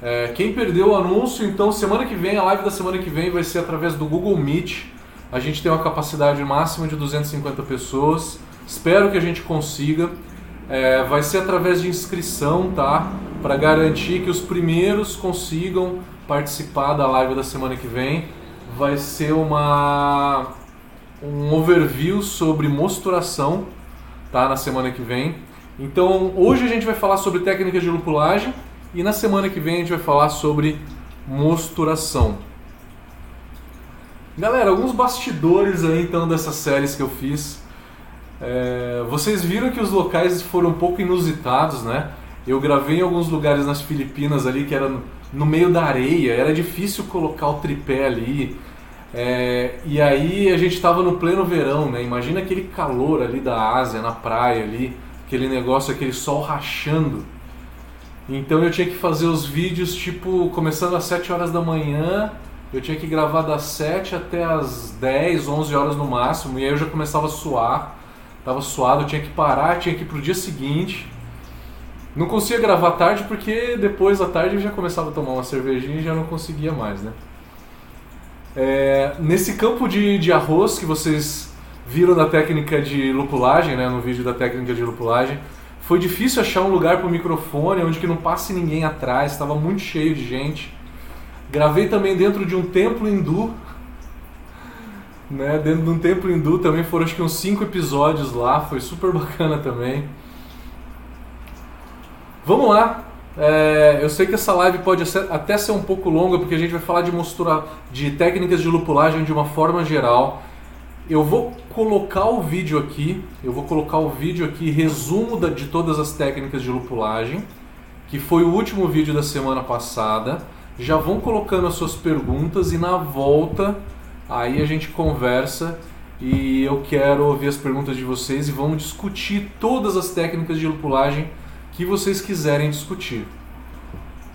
É, quem perdeu o anúncio, então semana que vem, a live da semana que vem vai ser através do Google Meet. A gente tem uma capacidade máxima de 250 pessoas. Espero que a gente consiga. É, vai ser através de inscrição, tá? Para garantir que os primeiros consigam participar da live da semana que vem. Vai ser uma um overview sobre mosturação, tá? Na semana que vem. Então, hoje a gente vai falar sobre técnicas de lupulagem e na semana que vem a gente vai falar sobre mosturação. Galera, alguns bastidores aí então dessas séries que eu fiz. É, vocês viram que os locais foram um pouco inusitados, né? Eu gravei em alguns lugares nas Filipinas ali que era no meio da areia, era difícil colocar o tripé ali. É, e aí a gente estava no pleno verão, né? Imagina aquele calor ali da Ásia, na praia ali, aquele negócio, aquele sol rachando. Então eu tinha que fazer os vídeos tipo começando às 7 horas da manhã, eu tinha que gravar das 7 até as 10, 11 horas no máximo, e aí eu já começava a suar, tava suado, eu tinha que parar, tinha que ir pro dia seguinte. Não conseguia gravar tarde porque depois da tarde eu já começava a tomar uma cervejinha e já não conseguia mais, né? É, nesse campo de, de arroz que vocês viram da técnica de lupulagem, né, no vídeo da técnica de lupulagem, foi difícil achar um lugar para o microfone onde que não passe ninguém atrás, estava muito cheio de gente. Gravei também dentro de um templo hindu, né? Dentro de um templo hindu também foram acho que uns cinco episódios lá, foi super bacana também. Vamos lá. É, eu sei que essa live pode até ser um pouco longa porque a gente vai falar de mostura, de técnicas de lupulagem de uma forma geral. Eu vou colocar o vídeo aqui, eu vou colocar o vídeo aqui, resumo de todas as técnicas de lupulagem, que foi o último vídeo da semana passada. Já vão colocando as suas perguntas e na volta aí a gente conversa e eu quero ouvir as perguntas de vocês e vamos discutir todas as técnicas de lupulagem que vocês quiserem discutir.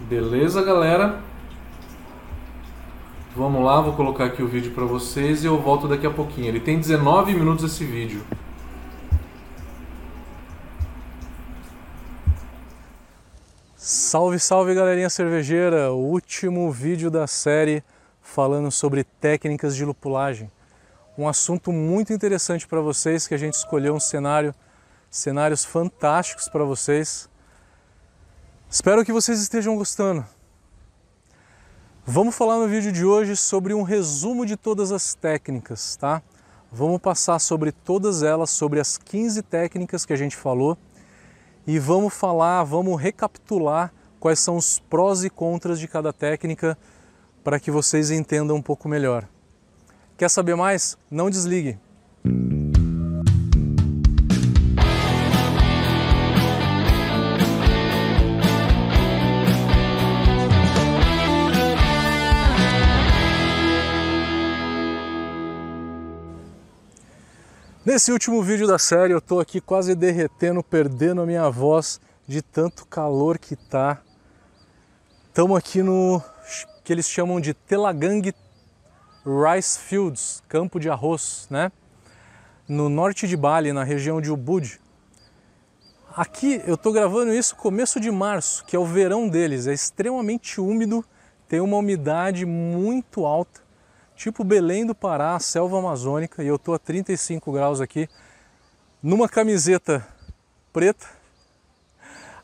Beleza, galera? Vamos lá, vou colocar aqui o vídeo para vocês e eu volto daqui a pouquinho. Ele tem 19 minutos esse vídeo. Salve, salve galerinha cervejeira! O último vídeo da série falando sobre técnicas de lupulagem. Um assunto muito interessante para vocês que a gente escolheu um cenário, cenários fantásticos para vocês. Espero que vocês estejam gostando. Vamos falar no vídeo de hoje sobre um resumo de todas as técnicas, tá? Vamos passar sobre todas elas, sobre as 15 técnicas que a gente falou e vamos falar, vamos recapitular quais são os prós e contras de cada técnica para que vocês entendam um pouco melhor. Quer saber mais? Não desligue. Nesse último vídeo da série eu estou aqui quase derretendo, perdendo a minha voz de tanto calor que tá. Estamos aqui no que eles chamam de Telagang Rice Fields, campo de arroz, né? No norte de Bali, na região de Ubud. Aqui eu estou gravando isso começo de março, que é o verão deles, é extremamente úmido, tem uma umidade muito alta tipo Belém do Pará, selva amazônica, e eu estou a 35 graus aqui, numa camiseta preta,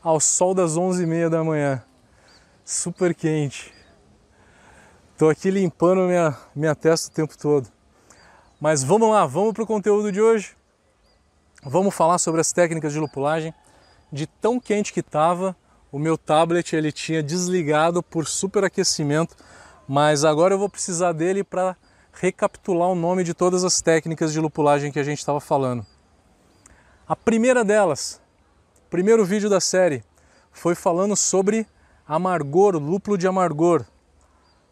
ao sol das 11h30 da manhã, super quente. Estou aqui limpando minha, minha testa o tempo todo. Mas vamos lá, vamos para o conteúdo de hoje. Vamos falar sobre as técnicas de lupulagem. De tão quente que estava, o meu tablet ele tinha desligado por superaquecimento mas agora eu vou precisar dele para recapitular o nome de todas as técnicas de lupulagem que a gente estava falando. A primeira delas, primeiro vídeo da série, foi falando sobre amargor, lúpulo de amargor.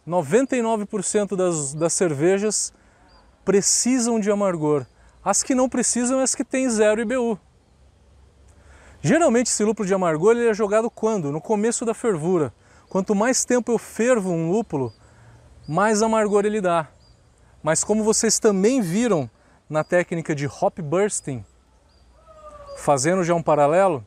99% das, das cervejas precisam de amargor. As que não precisam é as que têm zero IBU. Geralmente esse lúpulo de amargor ele é jogado quando? No começo da fervura. Quanto mais tempo eu fervo um lúpulo, mais amargor ele dá. Mas como vocês também viram na técnica de hop bursting, fazendo já um paralelo,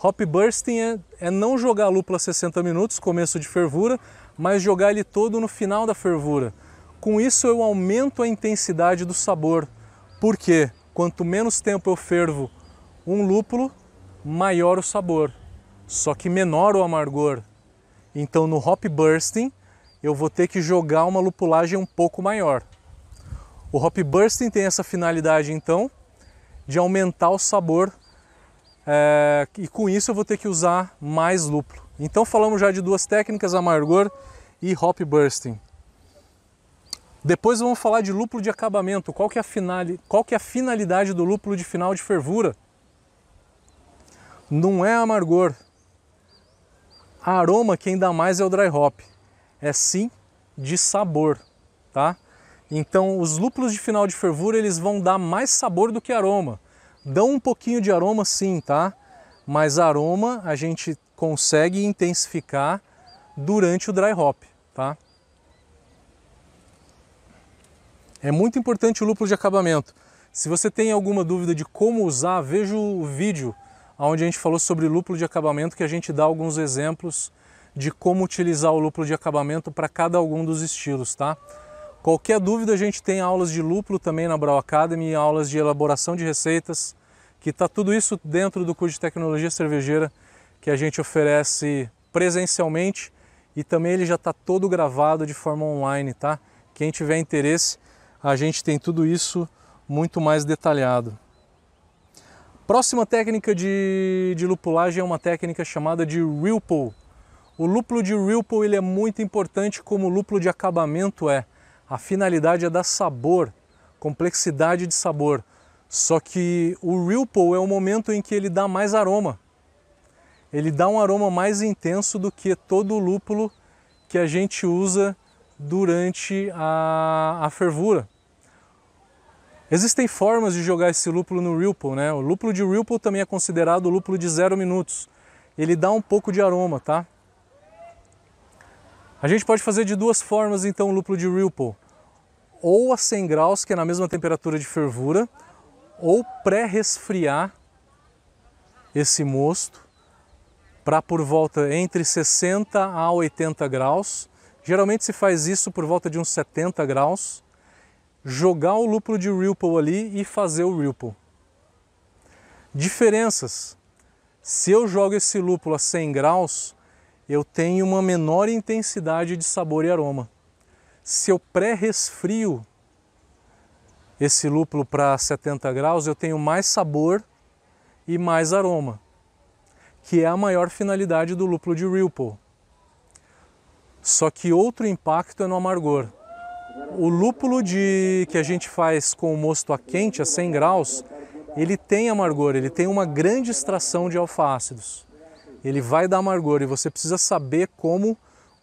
Hop bursting é, é não jogar a lúpula 60 minutos, começo de fervura, mas jogar ele todo no final da fervura. Com isso eu aumento a intensidade do sabor, porque quanto menos tempo eu fervo um lúpulo, maior o sabor, só que menor o amargor. Então no hop bursting eu vou ter que jogar uma lupulagem um pouco maior. O hop bursting tem essa finalidade então de aumentar o sabor é, e com isso eu vou ter que usar mais lúpulo. Então falamos já de duas técnicas, amargor e hop bursting. Depois vamos falar de lúpulo de acabamento. Qual que é a, finali... Qual que é a finalidade do lúpulo de final de fervura? Não é amargor. A aroma quem dá mais é o dry hop. É sim de sabor, tá? Então os lúpulos de final de fervura eles vão dar mais sabor do que aroma dão um pouquinho de aroma sim, tá? Mas aroma a gente consegue intensificar durante o dry hop, tá? É muito importante o lúpulo de acabamento. Se você tem alguma dúvida de como usar, veja o vídeo onde a gente falou sobre lúpulo de acabamento, que a gente dá alguns exemplos de como utilizar o lúpulo de acabamento para cada algum dos estilos, tá? Qualquer dúvida, a gente tem aulas de lúpulo também na Brau Academy, aulas de elaboração de receitas, que está tudo isso dentro do curso de tecnologia cervejeira que a gente oferece presencialmente e também ele já está todo gravado de forma online, tá? Quem tiver interesse, a gente tem tudo isso muito mais detalhado. Próxima técnica de, de lupulagem é uma técnica chamada de Ripple. O lúpulo de Ripple ele é muito importante como o lúpulo de acabamento é. A finalidade é dar sabor, complexidade de sabor. Só que o Ripple é o momento em que ele dá mais aroma. Ele dá um aroma mais intenso do que todo o lúpulo que a gente usa durante a, a fervura. Existem formas de jogar esse lúpulo no Ripple, né? O lúpulo de Ripple também é considerado o lúpulo de zero minutos. Ele dá um pouco de aroma, tá? A gente pode fazer de duas formas então o lúpulo de Ripple. Ou a 100 graus, que é na mesma temperatura de fervura, ou pré-resfriar esse mosto para por volta entre 60 a 80 graus. Geralmente se faz isso por volta de uns 70 graus. Jogar o lúpulo de Ripple ali e fazer o Ripple. Diferenças. Se eu jogo esse lúpulo a 100 graus, eu tenho uma menor intensidade de sabor e aroma. Se eu pré-resfrio esse lúpulo para 70 graus, eu tenho mais sabor e mais aroma, que é a maior finalidade do lúpulo de Ripple. Só que outro impacto é no amargor. O lúpulo de que a gente faz com o mosto a quente, a 100 graus, ele tem amargor, ele tem uma grande extração de alfa-ácidos. Ele vai dar amargor e você precisa saber como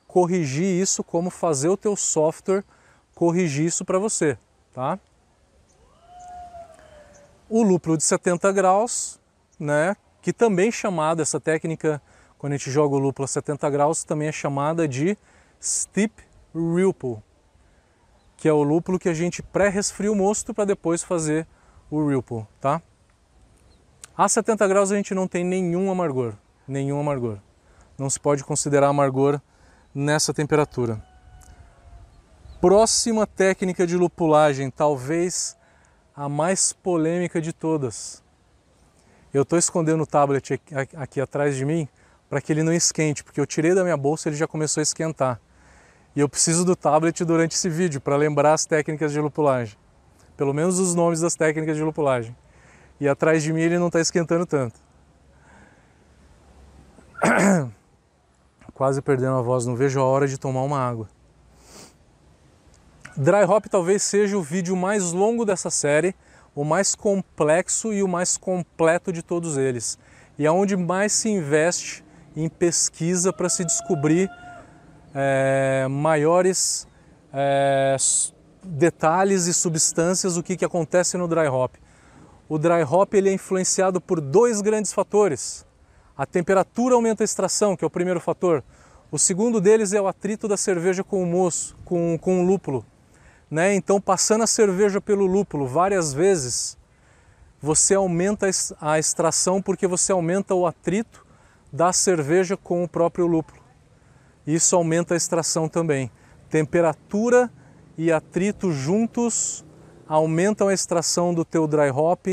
corrigir isso, como fazer o teu software corrigir isso para você, tá? o lúpulo de 70 graus, né, que também é chamada, essa técnica, quando a gente joga o lúpulo a 70 graus, também é chamada de Steep Ripple, que é o lúpulo que a gente pré-resfria o mosto para depois fazer o Ripple, tá? A 70 graus a gente não tem nenhum amargor, nenhum amargor. Não se pode considerar amargor nessa temperatura. Próxima técnica de lupulagem, talvez a mais polêmica de todas. Eu estou escondendo o tablet aqui, aqui atrás de mim para que ele não esquente, porque eu tirei da minha bolsa e ele já começou a esquentar. E eu preciso do tablet durante esse vídeo para lembrar as técnicas de lupulagem. Pelo menos os nomes das técnicas de lupulagem. E atrás de mim ele não está esquentando tanto. Quase perdendo a voz, não vejo a hora de tomar uma água. Dry Hop talvez seja o vídeo mais longo dessa série, o mais complexo e o mais completo de todos eles. E é onde mais se investe em pesquisa para se descobrir é, maiores é, detalhes e substâncias do que, que acontece no dry hop. O dry hop ele é influenciado por dois grandes fatores. A temperatura aumenta a extração, que é o primeiro fator. O segundo deles é o atrito da cerveja com o moço, com, com o lúpulo. Né? Então, passando a cerveja pelo lúpulo várias vezes, você aumenta a extração porque você aumenta o atrito da cerveja com o próprio lúpulo. Isso aumenta a extração também. Temperatura e atrito juntos aumentam a extração do teu dry hop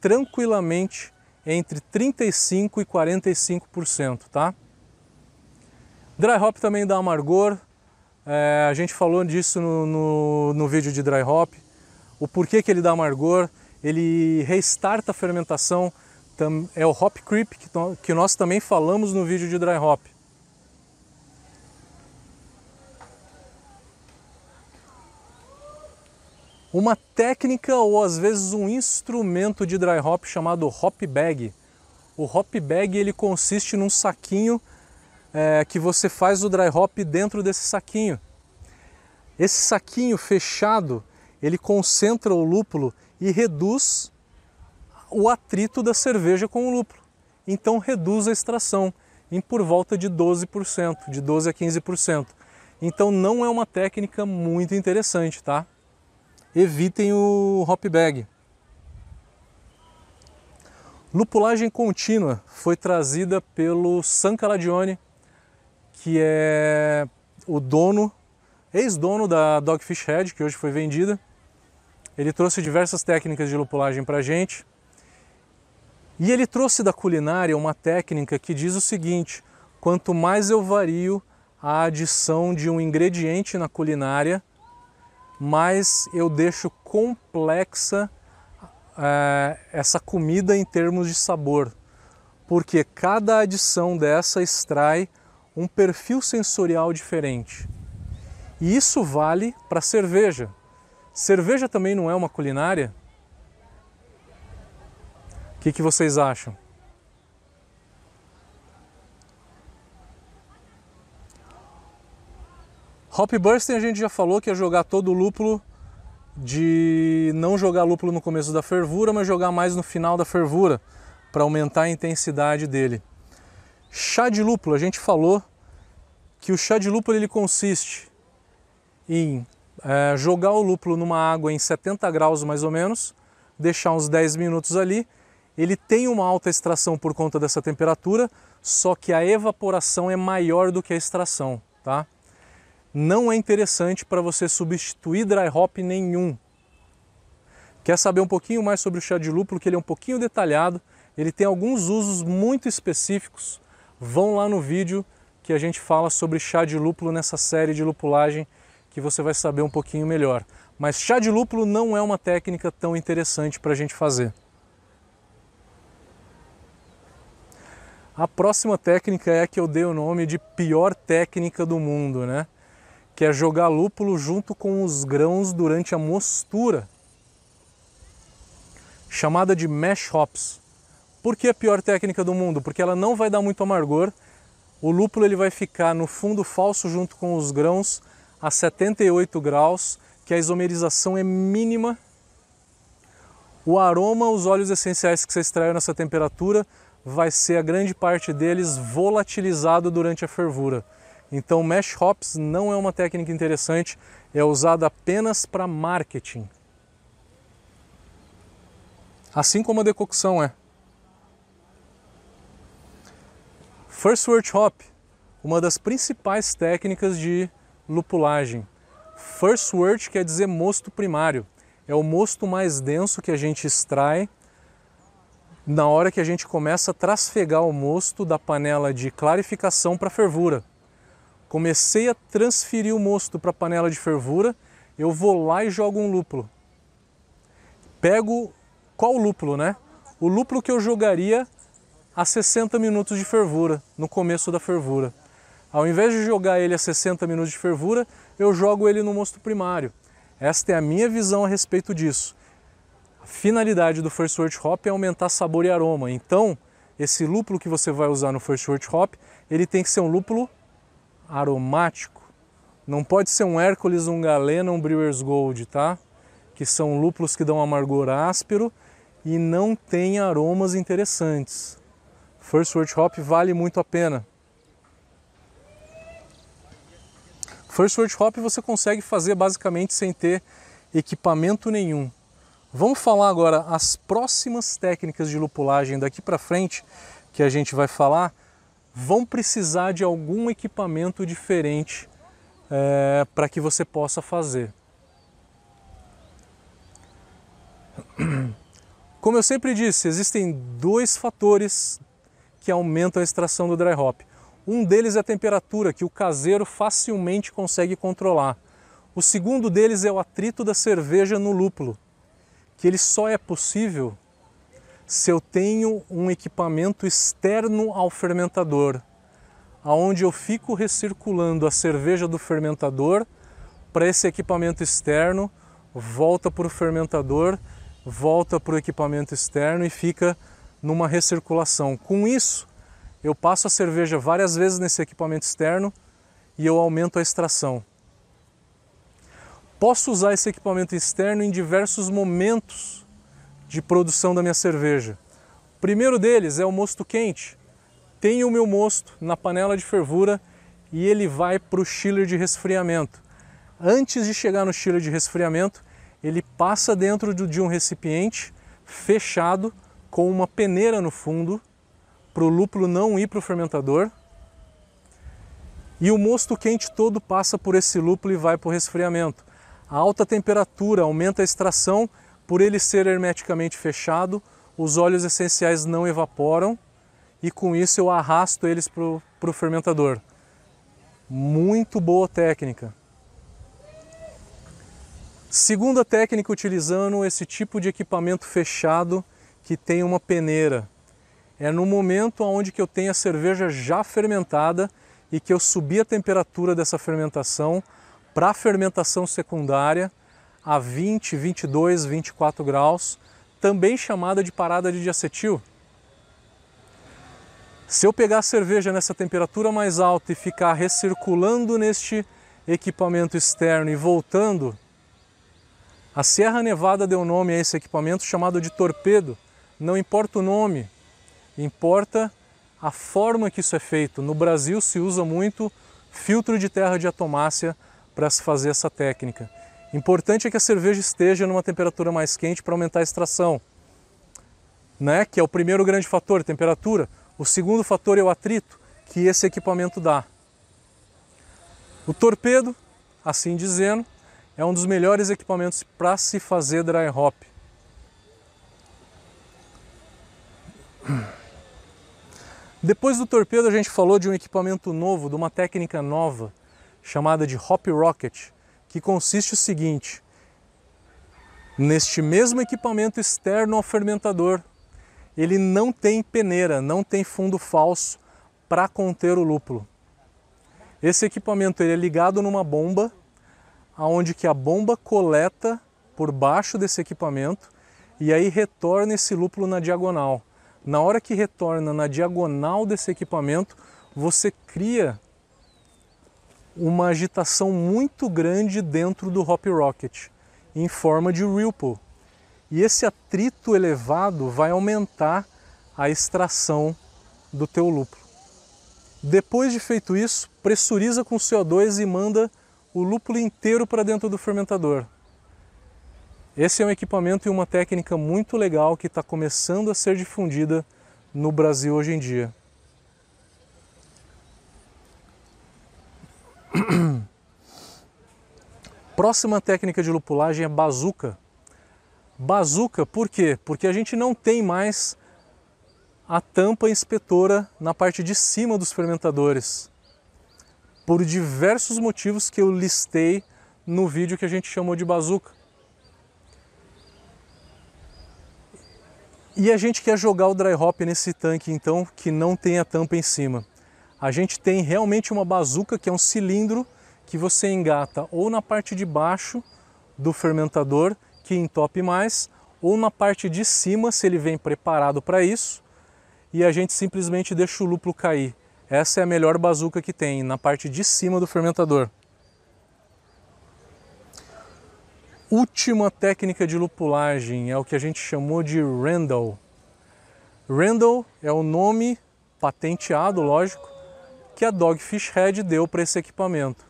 tranquilamente entre 35 e 45%, tá? Dry hop também dá amargor, é, a gente falou disso no, no, no, vídeo de dry hop, o porquê que ele dá amargor, ele restarta a fermentação, é o hop creep que, que nós também falamos no vídeo de dry hop. Uma técnica ou às vezes um instrumento de dry hop chamado hop bag. O hop bag ele consiste num saquinho é, que você faz o dry hop dentro desse saquinho. Esse saquinho fechado ele concentra o lúpulo e reduz o atrito da cerveja com o lúpulo. Então reduz a extração em por volta de 12%, de 12 a 15%. Então não é uma técnica muito interessante, tá? Evitem o hop bag. Lupulagem contínua foi trazida pelo San Caladione, que é o dono, ex-dono da Dogfish Head, que hoje foi vendida. Ele trouxe diversas técnicas de lupulagem para gente. E ele trouxe da culinária uma técnica que diz o seguinte: quanto mais eu vario a adição de um ingrediente na culinária, mais eu deixo complexa é, essa comida em termos de sabor, porque cada adição dessa extrai um perfil sensorial diferente. E isso vale para cerveja. Cerveja também não é uma culinária? O que, que vocês acham? Hop Bursting a gente já falou que é jogar todo o lúpulo, de não jogar lúpulo no começo da fervura, mas jogar mais no final da fervura, para aumentar a intensidade dele. Chá de lúpulo, a gente falou que o chá de lúpulo ele consiste em é, jogar o lúpulo numa água em 70 graus mais ou menos, deixar uns 10 minutos ali. Ele tem uma alta extração por conta dessa temperatura, só que a evaporação é maior do que a extração, tá? Não é interessante para você substituir dry hop nenhum. Quer saber um pouquinho mais sobre o chá de lúpulo, que ele é um pouquinho detalhado, ele tem alguns usos muito específicos. Vão lá no vídeo que a gente fala sobre chá de lúpulo nessa série de lupulagem que você vai saber um pouquinho melhor. Mas chá de lúpulo não é uma técnica tão interessante para a gente fazer. A próxima técnica é a que eu dei o nome de pior técnica do mundo, né? Que é jogar lúpulo junto com os grãos durante a mostura, chamada de mash hops. Por que a pior técnica do mundo? Porque ela não vai dar muito amargor. O lúpulo ele vai ficar no fundo falso junto com os grãos a 78 graus, que a isomerização é mínima. O aroma, os óleos essenciais que você extraiu nessa temperatura, vai ser a grande parte deles volatilizado durante a fervura. Então, mesh hops não é uma técnica interessante, é usada apenas para marketing. Assim como a decocção é. First wort hop, uma das principais técnicas de lupulagem. First wort quer dizer mosto primário. É o mosto mais denso que a gente extrai na hora que a gente começa a trasfegar o mosto da panela de clarificação para fervura comecei a transferir o mosto para a panela de fervura, eu vou lá e jogo um lúpulo. Pego qual lúpulo, né? O lúpulo que eu jogaria a 60 minutos de fervura, no começo da fervura. Ao invés de jogar ele a 60 minutos de fervura, eu jogo ele no mosto primário. Esta é a minha visão a respeito disso. A finalidade do First Wort Hop é aumentar sabor e aroma. Então, esse lúpulo que você vai usar no First Wort Hop, ele tem que ser um lúpulo aromático. Não pode ser um Hércules, um Galena, um Brewer's Gold, tá? Que são lúpulos que dão amargor áspero e não têm aromas interessantes. First Wort Hop vale muito a pena. First Wort Hop você consegue fazer basicamente sem ter equipamento nenhum. Vamos falar agora as próximas técnicas de lupulagem daqui para frente que a gente vai falar vão precisar de algum equipamento diferente é, para que você possa fazer. Como eu sempre disse, existem dois fatores que aumentam a extração do dry hop. Um deles é a temperatura, que o caseiro facilmente consegue controlar. O segundo deles é o atrito da cerveja no lúpulo, que ele só é possível se eu tenho um equipamento externo ao fermentador, aonde eu fico recirculando a cerveja do fermentador para esse equipamento externo, volta para o fermentador, volta para o equipamento externo e fica numa recirculação. Com isso, eu passo a cerveja várias vezes nesse equipamento externo e eu aumento a extração. Posso usar esse equipamento externo em diversos momentos de produção da minha cerveja. O primeiro deles é o mosto quente. Tenho o meu mosto na panela de fervura e ele vai para o chiller de resfriamento. Antes de chegar no chiller de resfriamento, ele passa dentro de um recipiente fechado com uma peneira no fundo para o lúpulo não ir para o fermentador. E o mosto quente todo passa por esse lúpulo e vai para o resfriamento. A alta temperatura aumenta a extração por ele ser hermeticamente fechado, os óleos essenciais não evaporam e com isso eu arrasto eles para o fermentador. Muito boa técnica. Segunda técnica utilizando esse tipo de equipamento fechado que tem uma peneira. É no momento onde que eu tenho a cerveja já fermentada e que eu subi a temperatura dessa fermentação para a fermentação secundária a 20, 22, 24 graus, também chamada de parada de diacetil. Se eu pegar a cerveja nessa temperatura mais alta e ficar recirculando neste equipamento externo e voltando, a Sierra Nevada deu nome a esse equipamento chamado de torpedo. Não importa o nome, importa a forma que isso é feito. No Brasil se usa muito filtro de terra de atomácia para se fazer essa técnica. Importante é que a cerveja esteja numa temperatura mais quente para aumentar a extração, né? que é o primeiro grande fator, temperatura. O segundo fator é o atrito que esse equipamento dá. O torpedo, assim dizendo, é um dos melhores equipamentos para se fazer dry hop. Depois do torpedo a gente falou de um equipamento novo, de uma técnica nova, chamada de Hop Rocket, que consiste o seguinte: neste mesmo equipamento externo ao fermentador, ele não tem peneira, não tem fundo falso para conter o lúpulo. Esse equipamento ele é ligado numa bomba, aonde que a bomba coleta por baixo desse equipamento e aí retorna esse lúpulo na diagonal. Na hora que retorna na diagonal desse equipamento, você cria uma agitação muito grande dentro do Hop Rocket, em forma de ripple. E esse atrito elevado vai aumentar a extração do teu lúpulo. Depois de feito isso, pressuriza com CO2 e manda o lúpulo inteiro para dentro do fermentador. Esse é um equipamento e uma técnica muito legal que está começando a ser difundida no Brasil hoje em dia. Próxima técnica de lupulagem é bazuca. Bazuca por quê? Porque a gente não tem mais a tampa inspetora na parte de cima dos fermentadores. Por diversos motivos que eu listei no vídeo que a gente chamou de bazuca. E a gente quer jogar o dry hop nesse tanque então que não tem a tampa em cima a gente tem realmente uma bazuca que é um cilindro que você engata ou na parte de baixo do fermentador, que entope mais, ou na parte de cima, se ele vem preparado para isso, e a gente simplesmente deixa o lúpulo cair. Essa é a melhor bazuca que tem, na parte de cima do fermentador. Última técnica de lupulagem é o que a gente chamou de Randall. Randall é o nome patenteado, lógico, que a Dogfish Head deu para esse equipamento.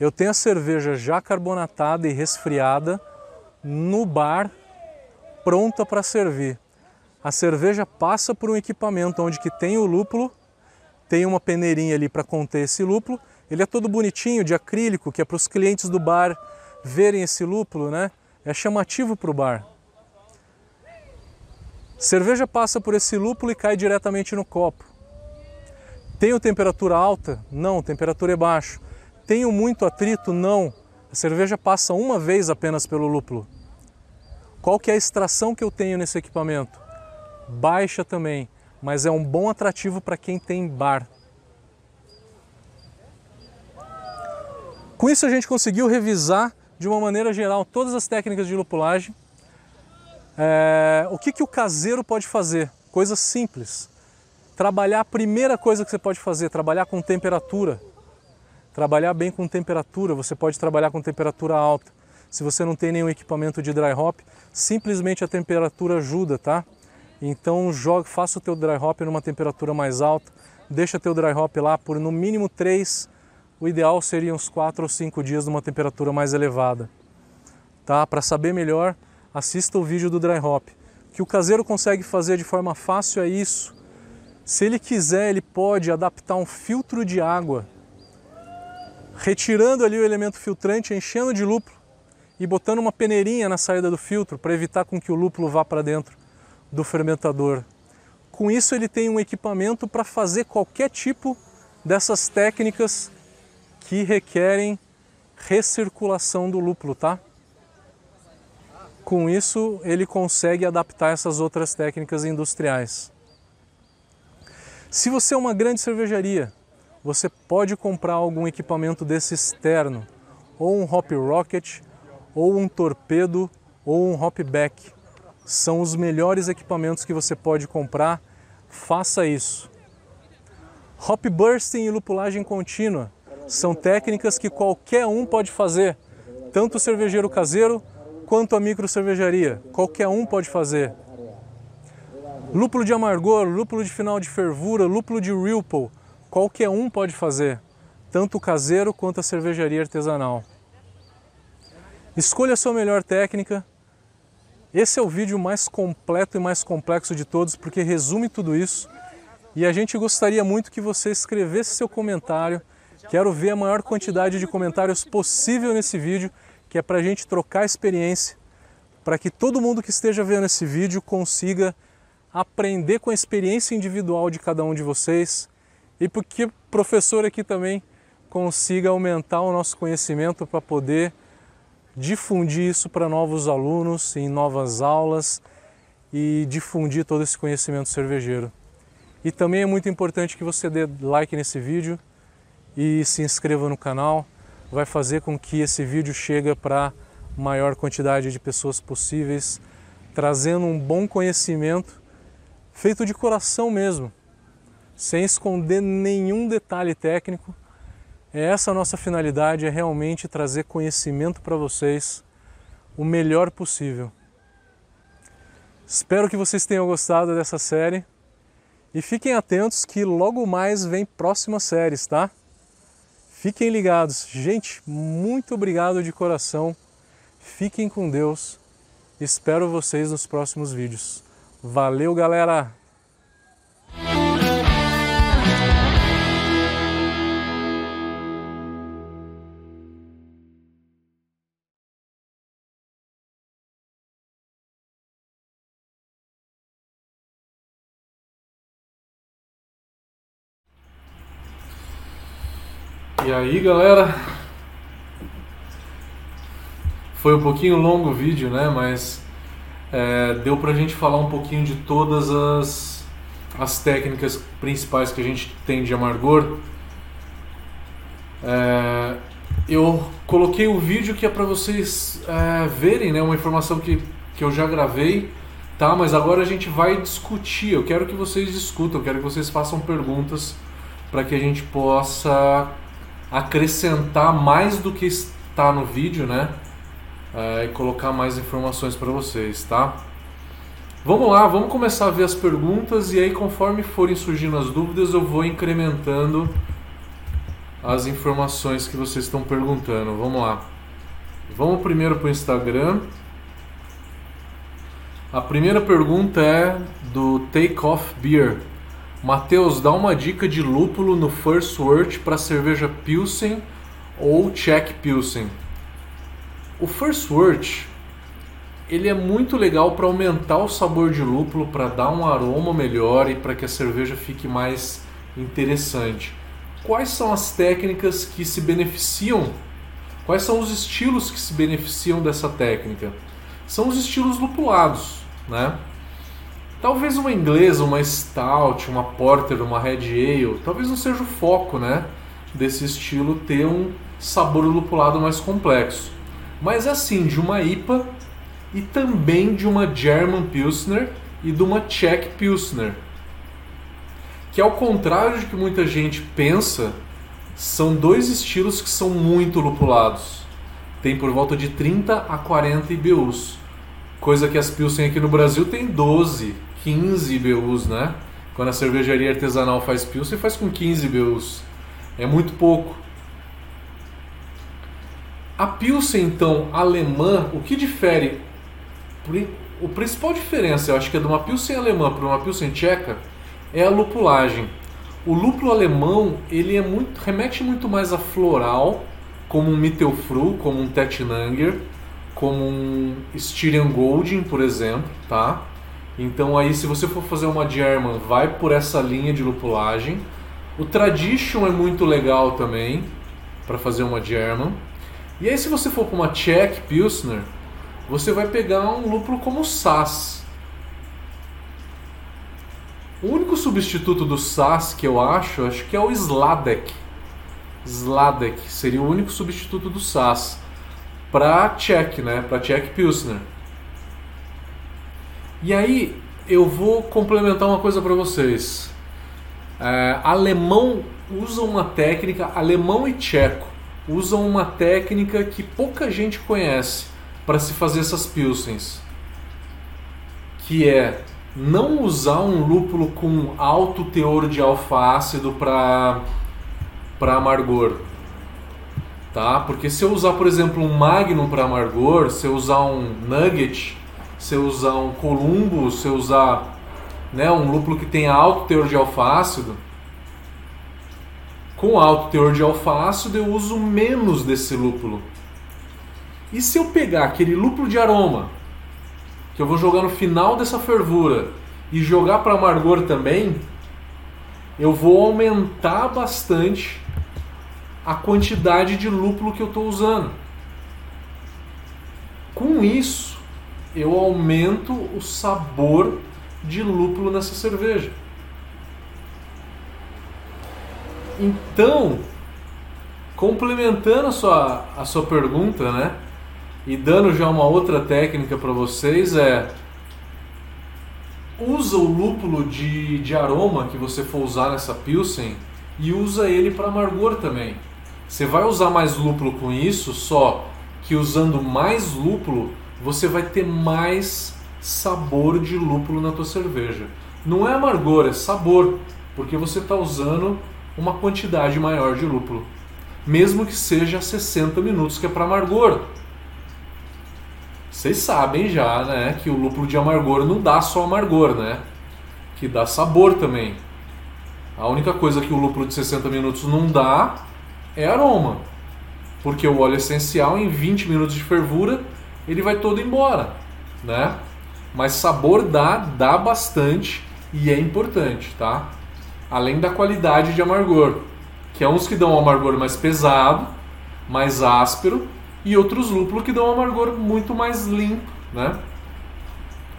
Eu tenho a cerveja já carbonatada e resfriada no bar, pronta para servir. A cerveja passa por um equipamento onde que tem o lúpulo tem uma peneirinha ali para conter esse lúpulo. Ele é todo bonitinho, de acrílico, que é para os clientes do bar verem esse lúpulo, né? É chamativo para o bar. Cerveja passa por esse lúpulo e cai diretamente no copo. Tenho temperatura alta? Não, temperatura é baixa. Tenho muito atrito? Não. A cerveja passa uma vez apenas pelo lúpulo. Qual que é a extração que eu tenho nesse equipamento? Baixa também, mas é um bom atrativo para quem tem bar. Com isso a gente conseguiu revisar de uma maneira geral todas as técnicas de lupulagem. É, o que, que o caseiro pode fazer? Coisas simples. Trabalhar, a primeira coisa que você pode fazer, trabalhar com temperatura. Trabalhar bem com temperatura, você pode trabalhar com temperatura alta. Se você não tem nenhum equipamento de dry hop, simplesmente a temperatura ajuda, tá? Então jogue, faça o teu dry hop numa temperatura mais alta, deixa teu dry hop lá por no mínimo 3, o ideal seria uns 4 ou 5 dias numa temperatura mais elevada. Tá? Para saber melhor, assista o vídeo do dry hop. O que o caseiro consegue fazer de forma fácil é isso. Se ele quiser, ele pode adaptar um filtro de água, retirando ali o elemento filtrante, enchendo de lúpulo e botando uma peneirinha na saída do filtro para evitar com que o lúpulo vá para dentro do fermentador. Com isso ele tem um equipamento para fazer qualquer tipo dessas técnicas que requerem recirculação do lúpulo, tá? Com isso ele consegue adaptar essas outras técnicas industriais. Se você é uma grande cervejaria, você pode comprar algum equipamento desse externo, ou um hop rocket, ou um torpedo, ou um hopback são os melhores equipamentos que você pode comprar. Faça isso. Hop bursting e lupulagem contínua são técnicas que qualquer um pode fazer, tanto o cervejeiro caseiro quanto a micro cervejaria. Qualquer um pode fazer. Lúpulo de amargor, lúpulo de final de fervura, lúpulo de Ripple, qualquer um pode fazer, tanto o caseiro quanto a cervejaria artesanal. Escolha a sua melhor técnica, esse é o vídeo mais completo e mais complexo de todos porque resume tudo isso e a gente gostaria muito que você escrevesse seu comentário. Quero ver a maior quantidade de comentários possível nesse vídeo, que é para a gente trocar experiência, para que todo mundo que esteja vendo esse vídeo consiga aprender com a experiência individual de cada um de vocês e porque o professor aqui também consiga aumentar o nosso conhecimento para poder difundir isso para novos alunos em novas aulas e difundir todo esse conhecimento cervejeiro. E também é muito importante que você dê like nesse vídeo e se inscreva no canal, vai fazer com que esse vídeo chegue para maior quantidade de pessoas possíveis, trazendo um bom conhecimento feito de coração mesmo, sem esconder nenhum detalhe técnico, é essa nossa finalidade, é realmente trazer conhecimento para vocês o melhor possível. Espero que vocês tenham gostado dessa série e fiquem atentos que logo mais vem próximas séries, tá? Fiquem ligados. Gente, muito obrigado de coração. Fiquem com Deus. Espero vocês nos próximos vídeos. Valeu, galera! E aí galera, foi um pouquinho longo o vídeo, né? Mas é, deu pra gente falar um pouquinho de todas as, as técnicas principais que a gente tem de amargor. É, eu coloquei o um vídeo que é para vocês é, verem, né? Uma informação que, que eu já gravei, tá? Mas agora a gente vai discutir. Eu quero que vocês discutam, eu quero que vocês façam perguntas para que a gente possa acrescentar mais do que está no vídeo, né? É, e colocar mais informações para vocês, tá? Vamos lá, vamos começar a ver as perguntas e aí conforme forem surgindo as dúvidas eu vou incrementando as informações que vocês estão perguntando. Vamos lá. Vamos primeiro para o Instagram. A primeira pergunta é do Take Off Beer. Matheus, dá uma dica de lúpulo no First Word para cerveja Pilsen ou Czech Pilsen. O First Word ele é muito legal para aumentar o sabor de lúpulo, para dar um aroma melhor e para que a cerveja fique mais interessante. Quais são as técnicas que se beneficiam? Quais são os estilos que se beneficiam dessa técnica? São os estilos lupulados, né? Talvez uma inglesa, uma stout, uma porter, uma red ale, talvez não seja o foco, né, desse estilo ter um sabor lupulado mais complexo. Mas assim, de uma IPA e também de uma German Pilsner e de uma Czech Pilsner. Que ao contrário de que muita gente pensa, são dois estilos que são muito lupulados. Tem por volta de 30 a 40 IBUs. Coisa que as Pilsen aqui no Brasil tem 12, 15 IBUs, né? Quando a cervejaria artesanal faz Pilsen, faz com 15 IBUs. É muito pouco. A Pilsen, então, alemã, o que difere? O principal diferença, eu acho que é de uma Pilsen alemã para uma Pilsen tcheca, é a lupulagem. O lúpulo alemão, ele é muito, remete muito mais a floral, como um Mittelfru, como um Tettnanger, como um Styrian Golding, por exemplo, tá? Então aí se você for fazer uma German, vai por essa linha de lupulagem. O Tradition é muito legal também para fazer uma German. E aí, se você for para uma Czech Pilsner, você vai pegar um lúpulo como o Sass. O único substituto do Sass que eu acho, acho que é o Sladek. Sladek seria o único substituto do Sass para Czech, né? Para Czech Pilsner. E aí eu vou complementar uma coisa para vocês. É, alemão usa uma técnica, alemão e tcheco usam uma técnica que pouca gente conhece para se fazer essas pilsens, que é não usar um lúpulo com alto teor de alfa-ácido para para amargor. Tá? Porque se eu usar, por exemplo, um Magnum para amargor, se eu usar um Nugget, se eu usar um Columbo, se eu usar né, um lúpulo que tenha alto teor de alfa-ácido, com alto teor de alfa-ácido, eu uso menos desse lúpulo. E se eu pegar aquele lúpulo de aroma, que eu vou jogar no final dessa fervura, e jogar para amargor também, eu vou aumentar bastante a quantidade de lúpulo que eu estou usando. Com isso, eu aumento o sabor de lúpulo nessa cerveja. Então, complementando a sua, a sua pergunta, né? E dando já uma outra técnica para vocês é usa o lúpulo de, de aroma que você for usar nessa pilsen e usa ele para amargor também. Você vai usar mais lúpulo com isso, só que usando mais lúpulo você vai ter mais sabor de lúpulo na tua cerveja. Não é amargor, é sabor, porque você está usando uma quantidade maior de lúpulo, mesmo que seja 60 minutos, que é para amargor. Vocês sabem já, né, que o lúpulo de amargor não dá só amargor, né? Que dá sabor também. A única coisa que o lúpulo de 60 minutos não dá é aroma. Porque o óleo essencial em 20 minutos de fervura, ele vai todo embora, né? Mas sabor dá, dá bastante e é importante, tá? Além da qualidade de amargor, que é uns que dão um amargor mais pesado, mais áspero, e outros lúpulos que dão um amargor muito mais limpo, né?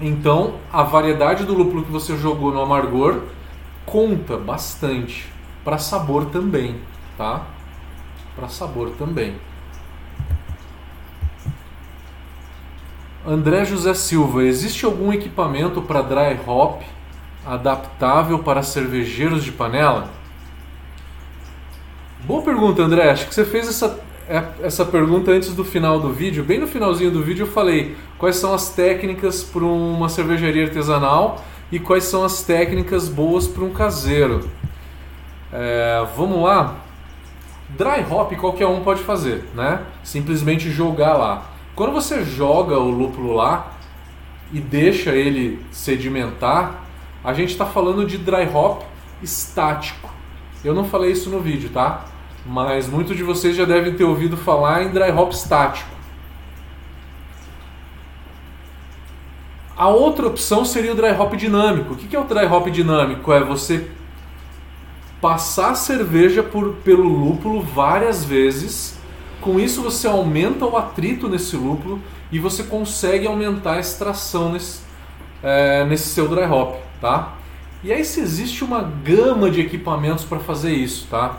Então, a variedade do lúpulo que você jogou no amargor conta bastante para sabor também, tá? Para sabor também. André José Silva, existe algum equipamento para dry hop adaptável para cervejeiros de panela? Boa pergunta, André. Acho que você fez essa, é, essa pergunta antes do final do vídeo. Bem no finalzinho do vídeo eu falei quais são as técnicas para uma cervejaria artesanal e quais são as técnicas boas para um caseiro. É, vamos lá. Dry hop qualquer um pode fazer, né? Simplesmente jogar lá. Quando você joga o lúpulo lá e deixa ele sedimentar, a gente está falando de dry hop estático. Eu não falei isso no vídeo, tá? Mas muitos de vocês já devem ter ouvido falar em dry hop estático. A outra opção seria o dry hop dinâmico. O que é o dry hop dinâmico? É você passar a cerveja por, pelo lúpulo várias vezes. Com isso você aumenta o atrito nesse lúpulo e você consegue aumentar a extração nesse, é, nesse seu dry hop, tá? E aí se existe uma gama de equipamentos para fazer isso, tá?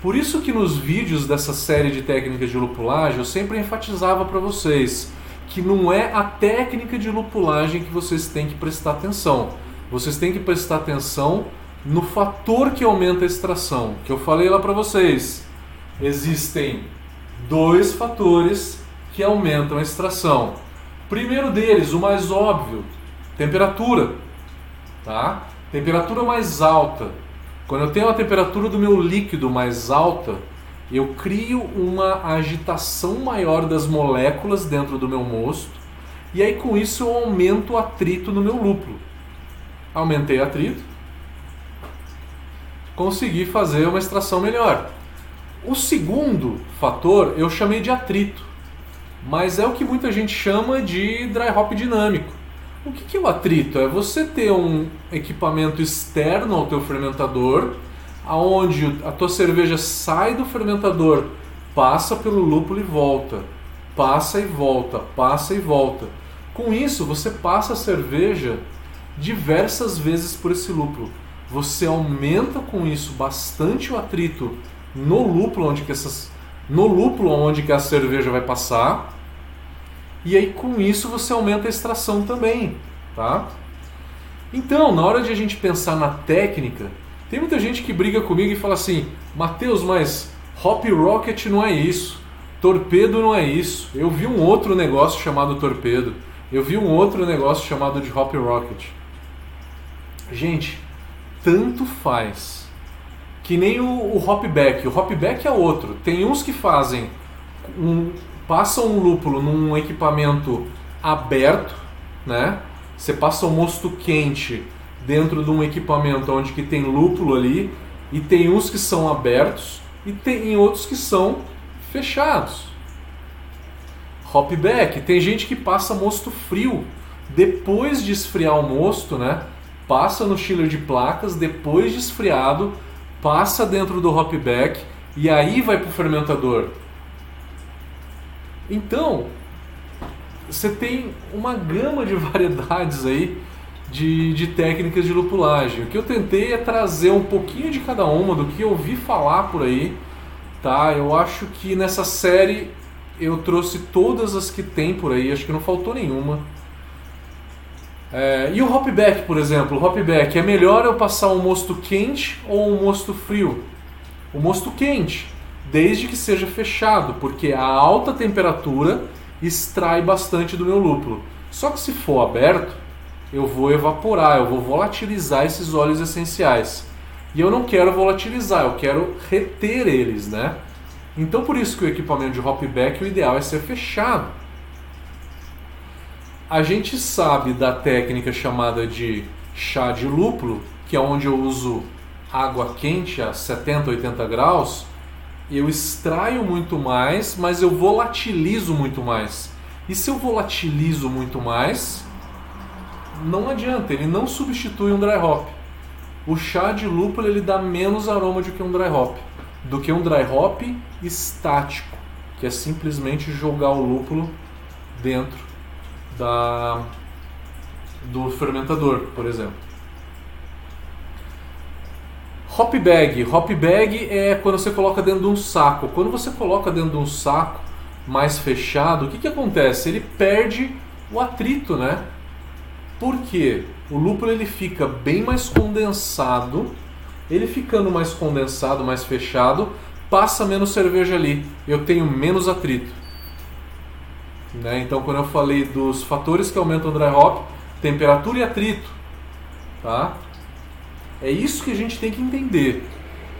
Por isso que nos vídeos dessa série de técnicas de lupulagem eu sempre enfatizava para vocês que não é a técnica de lupulagem que vocês têm que prestar atenção. Vocês têm que prestar atenção no fator que aumenta a extração, que eu falei lá para vocês. Existem dois fatores que aumentam a extração. Primeiro deles, o mais óbvio, temperatura, tá? Temperatura mais alta. Quando eu tenho a temperatura do meu líquido mais alta, eu crio uma agitação maior das moléculas dentro do meu mosto, e aí com isso eu aumento o atrito no meu lúpulo. Aumentei o atrito, consegui fazer uma extração melhor. O segundo fator eu chamei de atrito, mas é o que muita gente chama de dry hop dinâmico. O que é o atrito? É você ter um equipamento externo ao teu fermentador, aonde a tua cerveja sai do fermentador, passa pelo lúpulo e volta, passa e volta, passa e volta. Com isso, você passa a cerveja diversas vezes por esse lúpulo você aumenta com isso bastante o atrito no lúpulo onde que essas no lúpulo onde que a cerveja vai passar. E aí com isso você aumenta a extração também, tá? Então, na hora de a gente pensar na técnica, tem muita gente que briga comigo e fala assim: "Mateus, mas Hop Rocket não é isso. Torpedo não é isso. Eu vi um outro negócio chamado torpedo. Eu vi um outro negócio chamado de Hop Rocket." Gente, tanto faz. Que nem o, o hopback. O hopback é outro. Tem uns que fazem um, passam um lúpulo num equipamento aberto, né? Você passa o mosto quente dentro de um equipamento onde que tem lúpulo ali e tem uns que são abertos e tem outros que são fechados. Hopback, tem gente que passa mosto frio depois de esfriar o mosto, né? passa no chiller de placas, depois de esfriado, passa dentro do hopback e aí vai para o fermentador. Então, você tem uma gama de variedades aí de, de técnicas de lupulagem. O que eu tentei é trazer um pouquinho de cada uma do que eu ouvi falar por aí. Tá? Eu acho que nessa série eu trouxe todas as que tem por aí, acho que não faltou nenhuma. É, e o hopback, por exemplo, o hopback, é melhor eu passar um mosto quente ou um mosto frio? O mosto quente, desde que seja fechado, porque a alta temperatura extrai bastante do meu lúpulo. Só que se for aberto, eu vou evaporar, eu vou volatilizar esses óleos essenciais. E eu não quero volatilizar, eu quero reter eles, né? Então por isso que o equipamento de hopback o ideal é ser fechado a gente sabe da técnica chamada de chá de lúpulo, que é onde eu uso água quente a 70, 80 graus, eu extraio muito mais, mas eu volatilizo muito mais. E se eu volatilizo muito mais, não adianta, ele não substitui um dry hop. O chá de lúpulo ele dá menos aroma do que um dry hop, do que um dry hop estático, que é simplesmente jogar o lúpulo dentro da, do fermentador, por exemplo. Hop bag. Hop bag é quando você coloca dentro de um saco. Quando você coloca dentro de um saco mais fechado, o que, que acontece? Ele perde o atrito, né? Por quê? O lúpulo ele fica bem mais condensado. Ele ficando mais condensado, mais fechado, passa menos cerveja ali. Eu tenho menos atrito. Né? Então, quando eu falei dos fatores que aumentam o dry hop, temperatura e atrito, tá? É isso que a gente tem que entender.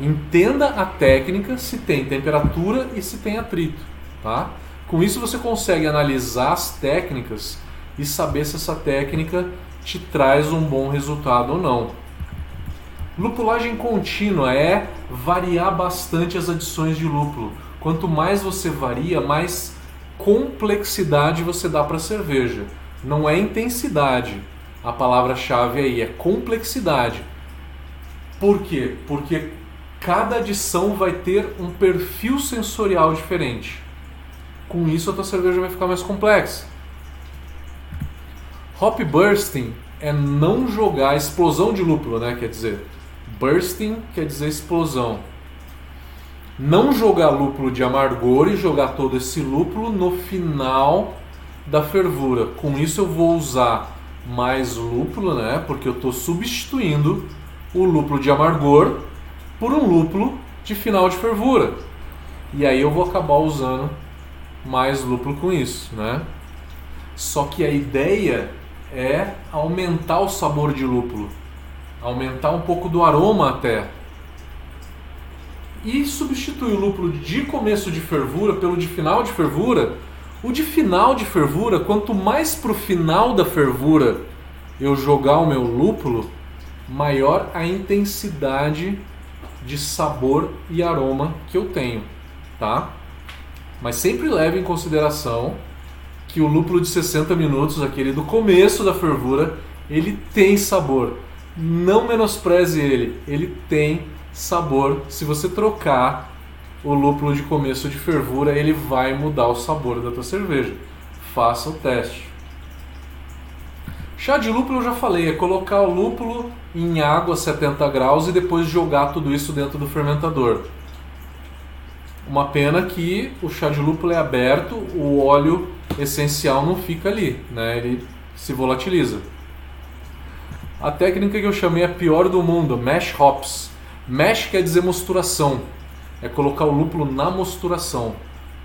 Entenda a técnica se tem temperatura e se tem atrito, tá? Com isso você consegue analisar as técnicas e saber se essa técnica te traz um bom resultado ou não. Lupulagem contínua é variar bastante as adições de lúpulo. Quanto mais você varia, mais complexidade você dá para a cerveja. Não é intensidade. A palavra-chave aí é complexidade. Por quê? Porque cada adição vai ter um perfil sensorial diferente. Com isso a tua cerveja vai ficar mais complexa. Hop bursting é não jogar explosão de lúpulo, né? Quer dizer, bursting quer dizer explosão. Não jogar lúpulo de amargor e jogar todo esse lúpulo no final da fervura. Com isso eu vou usar mais lúpulo, né? Porque eu estou substituindo o lúpulo de amargor por um lúpulo de final de fervura. E aí eu vou acabar usando mais lúpulo com isso, né? Só que a ideia é aumentar o sabor de lúpulo, aumentar um pouco do aroma até. E substituir o lúpulo de começo de fervura pelo de final de fervura. O de final de fervura, quanto mais pro final da fervura eu jogar o meu lúpulo, maior a intensidade de sabor e aroma que eu tenho, tá? Mas sempre leve em consideração que o lúpulo de 60 minutos, aquele do começo da fervura, ele tem sabor. Não menospreze ele, ele tem sabor. Se você trocar o lúpulo de começo de fervura, ele vai mudar o sabor da tua cerveja. Faça o teste. Chá de lúpulo eu já falei, é colocar o lúpulo em água a 70 graus e depois jogar tudo isso dentro do fermentador. Uma pena que o chá de lúpulo é aberto, o óleo essencial não fica ali, né? ele se volatiliza. A técnica que eu chamei a pior do mundo, mash hops. Mash quer dizer mosturação, é colocar o lúpulo na mosturação.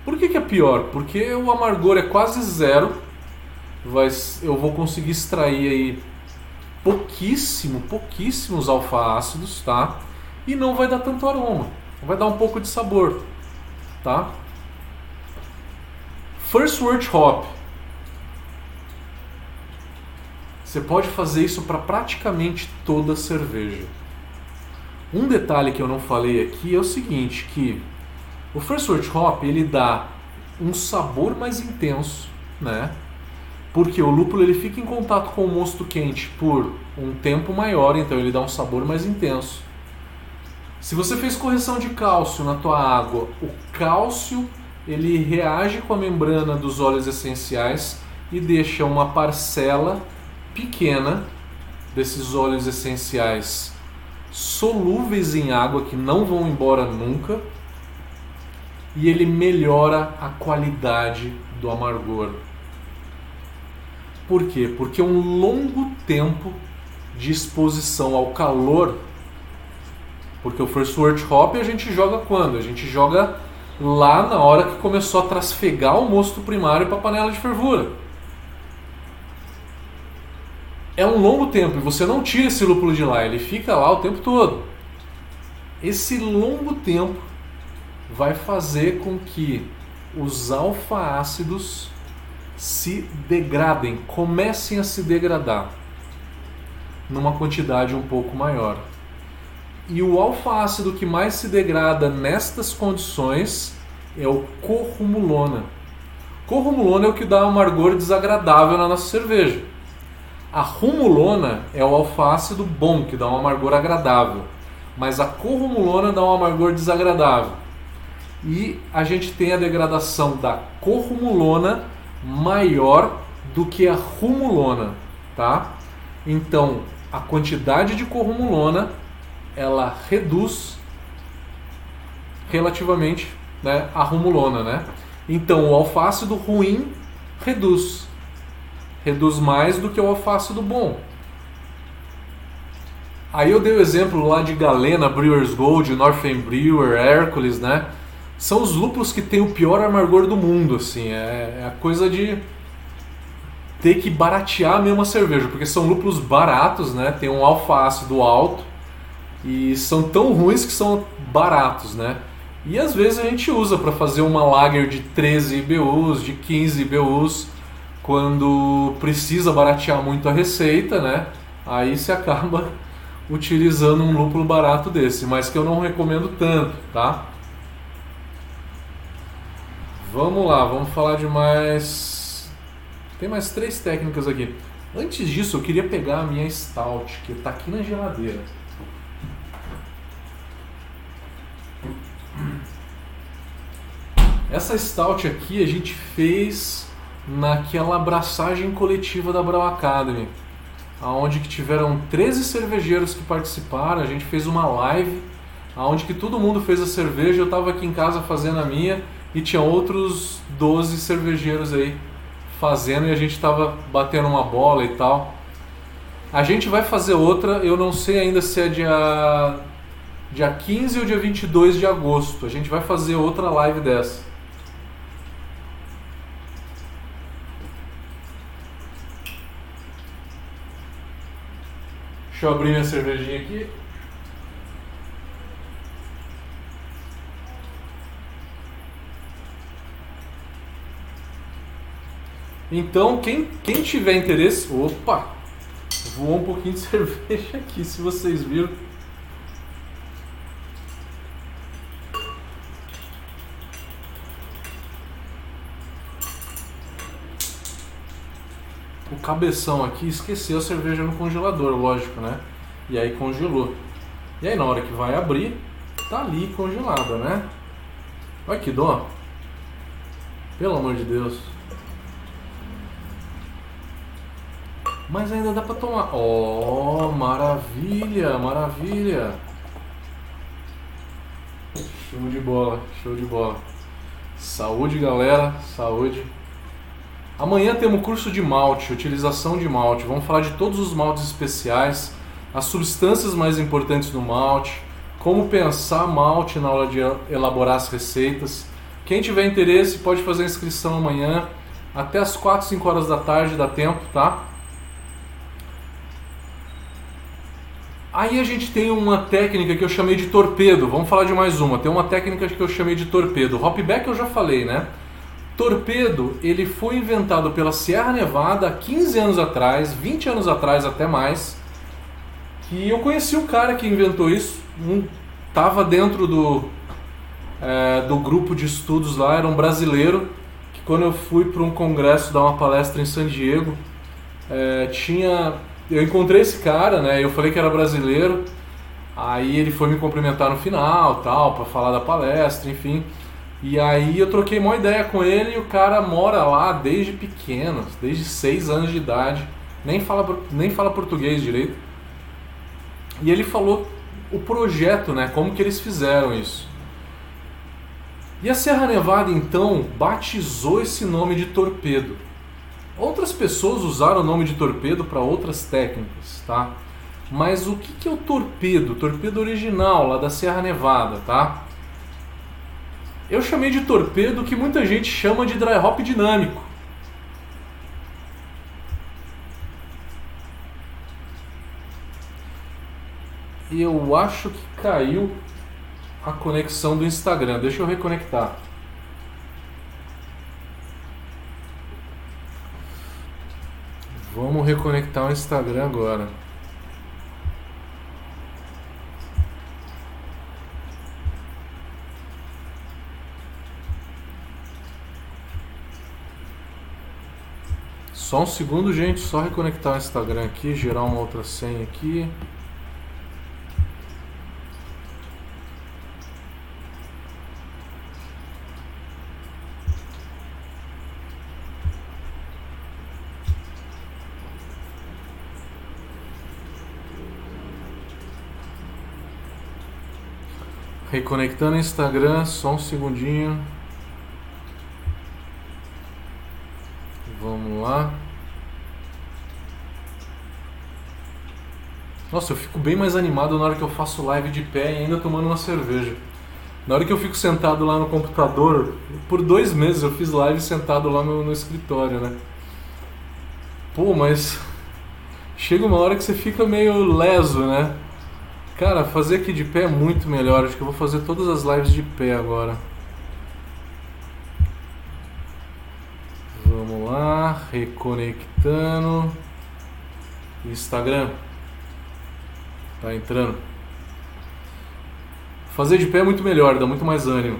Por que, que é pior? Porque o amargor é quase zero vai, eu vou conseguir extrair aí pouquíssimo, pouquíssimos alfa-ácidos, tá? E não vai dar tanto aroma, vai dar um pouco de sabor, tá? First word hop. Você pode fazer isso para praticamente toda cerveja. Um detalhe que eu não falei aqui é o seguinte, que o first word hop ele dá um sabor mais intenso, né? Porque o lúpulo ele fica em contato com o mosto quente por um tempo maior, então ele dá um sabor mais intenso. Se você fez correção de cálcio na tua água, o cálcio ele reage com a membrana dos óleos essenciais e deixa uma parcela pequena desses óleos essenciais solúveis em água que não vão embora nunca e ele melhora a qualidade do amargor. Por quê? Porque um longo tempo de exposição ao calor, porque o First Word Hop a gente joga quando? A gente joga lá na hora que começou a trasfegar o mosto primário para a panela de fervura. É um longo tempo e você não tira esse lúpulo de lá, ele fica lá o tempo todo. Esse longo tempo vai fazer com que os alfa-ácidos se degradem, comecem a se degradar numa quantidade um pouco maior. E o alfa-ácido que mais se degrada nestas condições é o corrumulona. Corrumulona é o que dá um amargor desagradável na nossa cerveja. A rumulona é o alfa-ácido bom, que dá um amargor agradável. Mas a corrumulona dá um amargor desagradável. E a gente tem a degradação da corrumulona maior do que a rumulona, tá? Então, a quantidade de corrumulona ela reduz relativamente né, a rumulona, né? Então, o alfácido ruim reduz. Reduz mais do que o alfácido bom. Aí eu dei o exemplo lá de Galena, Brewer's Gold, Northern Brewer, Hércules, né? São os lúpulos que têm o pior amargor do mundo, assim. É, é a coisa de ter que baratear mesmo a cerveja, porque são lúpulos baratos, né? Tem um alfa-ácido alto e são tão ruins que são baratos, né? E às vezes a gente usa para fazer uma lager de 13 IBUs, de 15 IBUs, quando precisa baratear muito a receita, né? Aí se acaba utilizando um lúpulo barato desse, mas que eu não recomendo tanto, tá? Vamos lá, vamos falar de mais. Tem mais três técnicas aqui. Antes disso, eu queria pegar a minha stout, que está aqui na geladeira. Essa stout aqui a gente fez naquela abraçagem coletiva da Brau Academy, aonde que tiveram 13 cervejeiros que participaram, a gente fez uma live, aonde que todo mundo fez a cerveja, eu estava aqui em casa fazendo a minha e tinha outros 12 cervejeiros aí fazendo e a gente estava batendo uma bola e tal. A gente vai fazer outra, eu não sei ainda se é dia, dia 15 ou dia 22 de agosto. A gente vai fazer outra live dessa. Deixa eu abrir minha cervejinha aqui. Então, quem, quem tiver interesse. Opa! Voou um pouquinho de cerveja aqui, se vocês viram. O cabeção aqui esqueceu a cerveja no congelador, lógico, né? E aí congelou. E aí na hora que vai abrir, tá ali congelada, né? Olha que dó. Pelo amor de Deus. Mas ainda dá pra tomar. Oh, maravilha, maravilha. Show de bola, show de bola. Saúde, galera, saúde. Amanhã temos curso de malte, utilização de malte. Vamos falar de todos os maltes especiais, as substâncias mais importantes do malte, como pensar malte na hora de elaborar as receitas. Quem tiver interesse pode fazer a inscrição amanhã, até as 4, 5 horas da tarde dá tempo, tá? Aí a gente tem uma técnica que eu chamei de torpedo. Vamos falar de mais uma. Tem uma técnica que eu chamei de torpedo. Hopback eu já falei, né? Torpedo, ele foi inventado pela Sierra Nevada há 15 anos atrás, 20 anos atrás até mais. E eu conheci o cara que inventou isso. Um, tava dentro do, é, do grupo de estudos lá, era um brasileiro. Que quando eu fui para um congresso dar uma palestra em San Diego, é, tinha eu encontrei esse cara, né? Eu falei que era brasileiro. Aí ele foi me cumprimentar no final, tal, para falar da palestra, enfim. E aí eu troquei uma ideia com ele e o cara mora lá desde pequeno, desde 6 anos de idade, nem fala, nem fala português direito. E ele falou o projeto, né, como que eles fizeram isso. E a Serra Nevada então batizou esse nome de torpedo. Outras pessoas usaram o nome de torpedo para outras técnicas, tá? Mas o que, que é o torpedo? Torpedo original lá da Serra Nevada, tá? Eu chamei de torpedo que muita gente chama de dry hop dinâmico. Eu acho que caiu a conexão do Instagram. Deixa eu reconectar. Vamos reconectar o Instagram agora. Só um segundo, gente. Só reconectar o Instagram aqui, gerar uma outra senha aqui. Reconectando o Instagram, só um segundinho. Vamos lá. Nossa, eu fico bem mais animado na hora que eu faço live de pé e ainda tomando uma cerveja. Na hora que eu fico sentado lá no computador, por dois meses eu fiz live sentado lá no, no escritório, né? Pô, mas chega uma hora que você fica meio leso, né? Cara, fazer aqui de pé é muito melhor. Acho que eu vou fazer todas as lives de pé agora. Vamos lá, reconectando. Instagram. Tá entrando. Fazer de pé é muito melhor, dá muito mais ânimo.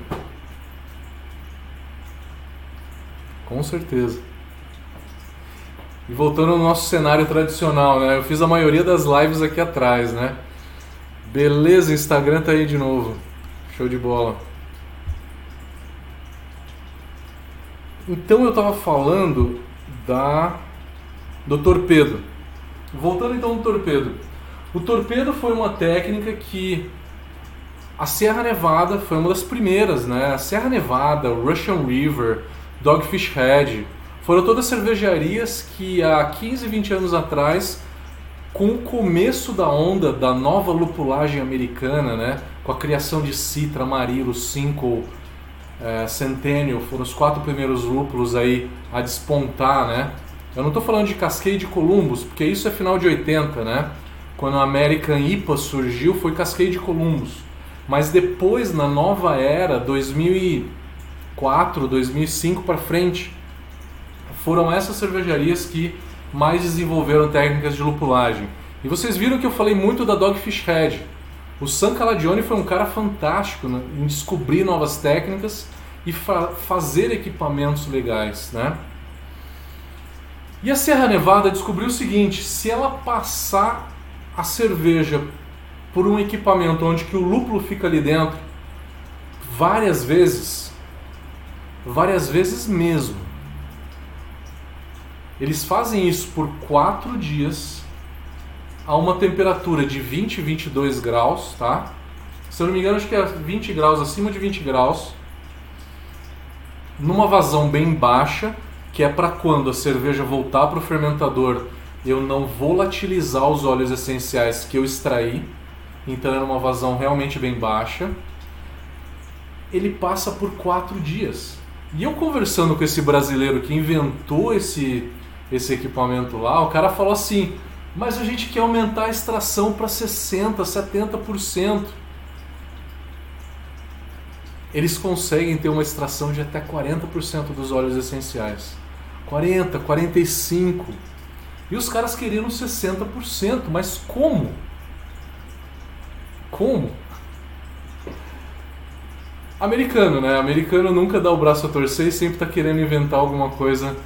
Com certeza. E voltando ao nosso cenário tradicional, né? Eu fiz a maioria das lives aqui atrás, né? Beleza, Instagram tá aí de novo. Show de bola. Então eu estava falando da do torpedo. Voltando então ao torpedo. O torpedo foi uma técnica que a Serra Nevada foi uma das primeiras, né? A Serra Nevada, Russian River, Dogfish Head, foram todas cervejarias que há 15, 20 anos atrás, com o começo da onda da nova lupulagem americana, né? Com a criação de Citra, Amarillo, Cinco, é, Centennial, foram os quatro primeiros lúpulos aí a despontar, né? Eu não estou falando de Cascade Columbus, porque isso é final de 80, né? Quando a American IPA surgiu, foi Cascade Columbus. Mas depois, na nova era, 2004, 2005 para frente, foram essas cervejarias que mais desenvolveram técnicas de lupulagem. E vocês viram que eu falei muito da Dogfish Head. O San Calagione foi um cara fantástico né, em descobrir novas técnicas e fa fazer equipamentos legais, né? E a Serra Nevada descobriu o seguinte: se ela passar a cerveja por um equipamento onde que o lúpulo fica ali dentro várias vezes, várias vezes mesmo, eles fazem isso por quatro dias a uma temperatura de 20, 22 graus, tá? Se eu não me engano, acho que é 20 graus, acima de 20 graus, numa vazão bem baixa que é para quando a cerveja voltar para o fermentador, eu não volatilizar os óleos essenciais que eu extraí, então é uma vazão realmente bem baixa. Ele passa por quatro dias. E eu conversando com esse brasileiro que inventou esse, esse equipamento lá, o cara falou assim: mas a gente quer aumentar a extração para 60%, 70%. Eles conseguem ter uma extração de até 40% dos óleos essenciais. 40, 45. E os caras queriam 60%, mas como? Como? Americano, né? Americano nunca dá o braço a torcer e sempre está querendo inventar alguma coisa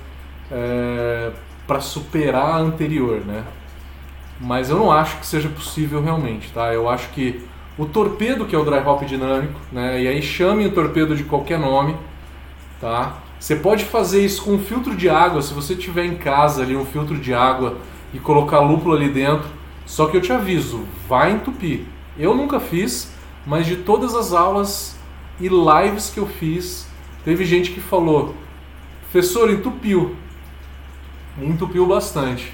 é, para superar a anterior, né? Mas eu não acho que seja possível realmente, tá? Eu acho que o torpedo, que é o dry hop dinâmico, né? E aí chame o torpedo de qualquer nome, tá? Você pode fazer isso com um filtro de água, se você tiver em casa ali um filtro de água e colocar lúpulo ali dentro. Só que eu te aviso, vai entupir. Eu nunca fiz, mas de todas as aulas e lives que eu fiz, teve gente que falou: "Professor, entupiu". Entupiu bastante.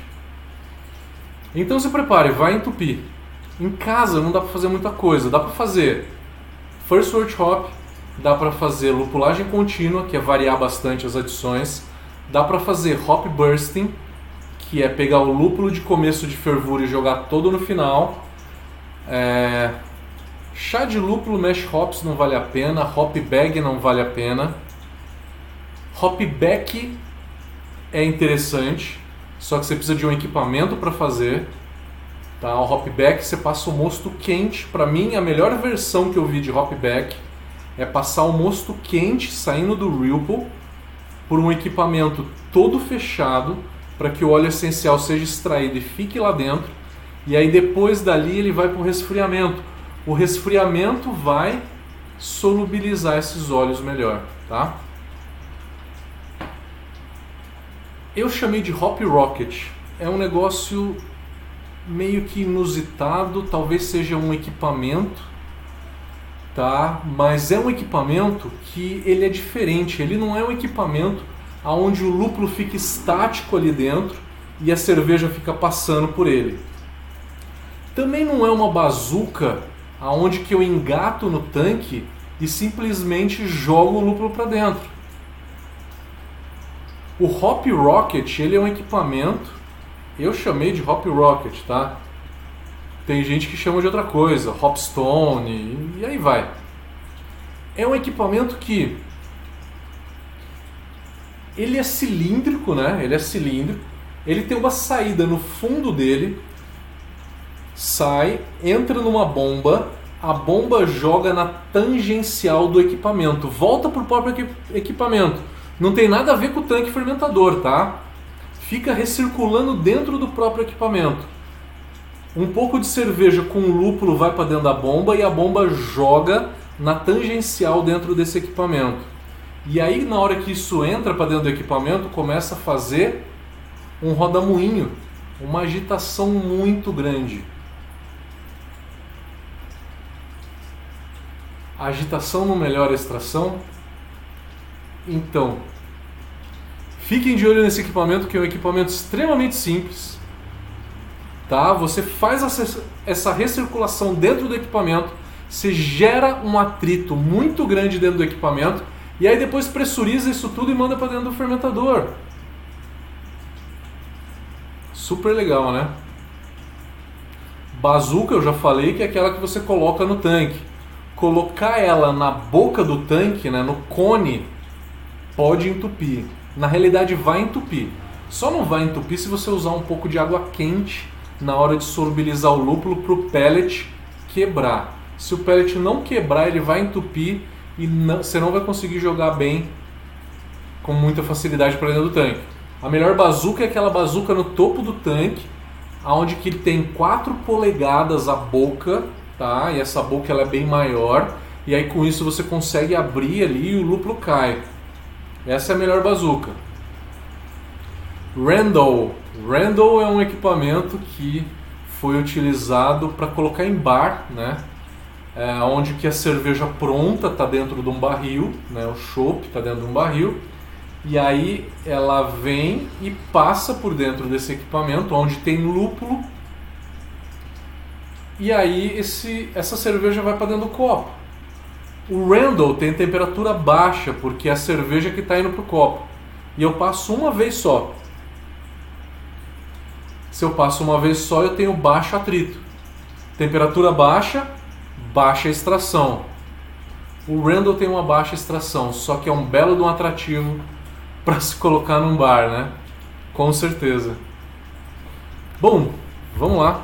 Então se prepare, vai entupir. Em casa não dá para fazer muita coisa, dá para fazer first wort hop, dá para fazer lupulagem contínua, que é variar bastante as adições, dá para fazer hop bursting, que é pegar o lúpulo de começo de fervura e jogar todo no final. É... Chá de lúpulo mesh hops não vale a pena, hop bag não vale a pena. Hop back é interessante, só que você precisa de um equipamento para fazer. Tá? O hop back você passa o mosto quente. Para mim, a melhor versão que eu vi de hop back é passar o mosto quente saindo do Ripple por um equipamento todo fechado para que o óleo essencial seja extraído e fique lá dentro. E aí depois dali ele vai para o resfriamento. O resfriamento vai solubilizar esses óleos melhor, tá? Eu chamei de Hop Rocket. É um negócio meio que inusitado, talvez seja um equipamento tá? Mas é um equipamento que ele é diferente. Ele não é um equipamento aonde o lúpulo fica estático ali dentro e a cerveja fica passando por ele. Também não é uma bazuca aonde que eu engato no tanque e simplesmente jogo o lúpulo para dentro. O Hop Rocket, ele é um equipamento, eu chamei de Hop Rocket, tá? Tem gente que chama de outra coisa, Hopstone, e aí vai. É um equipamento que ele é cilíndrico, né? Ele é cilíndrico. Ele tem uma saída no fundo dele. sai, entra numa bomba, a bomba joga na tangencial do equipamento, volta para o próprio equipamento. Não tem nada a ver com o tanque fermentador, tá? Fica recirculando dentro do próprio equipamento. Um pouco de cerveja com lúpulo vai para dentro da bomba e a bomba joga na tangencial dentro desse equipamento. E aí, na hora que isso entra para dentro do equipamento, começa a fazer um rodamuinho, uma agitação muito grande. A agitação não melhora a extração? Então, fiquem de olho nesse equipamento, que é um equipamento extremamente simples. Tá? Você faz essa recirculação dentro do equipamento, você gera um atrito muito grande dentro do equipamento e aí depois pressuriza isso tudo e manda para dentro do fermentador. Super legal, né? Bazuca eu já falei que é aquela que você coloca no tanque. Colocar ela na boca do tanque, né, no cone, pode entupir. Na realidade vai entupir. Só não vai entupir se você usar um pouco de água quente na hora de solubilizar o lúpulo para o pellet quebrar. Se o pellet não quebrar, ele vai entupir e não, você não vai conseguir jogar bem com muita facilidade para dentro do tanque. A melhor bazuca é aquela bazuca no topo do tanque, aonde que ele tem 4 polegadas a boca, tá? E essa boca ela é bem maior, e aí com isso você consegue abrir ali e o lúpulo cai. Essa é a melhor bazuca. Randall. Randall é um equipamento que foi utilizado para colocar em bar, né? É, onde que a cerveja pronta está dentro de um barril, né? O chopp está dentro de um barril. E aí ela vem e passa por dentro desse equipamento, onde tem lúpulo. E aí esse, essa cerveja vai para dentro do copo. O Randall tem temperatura baixa, porque é a cerveja que está indo para o copo. E eu passo uma vez só. Se eu passo uma vez só, eu tenho baixo atrito. Temperatura baixa, baixa extração. O Randall tem uma baixa extração, só que é um belo de um atrativo para se colocar num bar, né? Com certeza. Bom, vamos lá.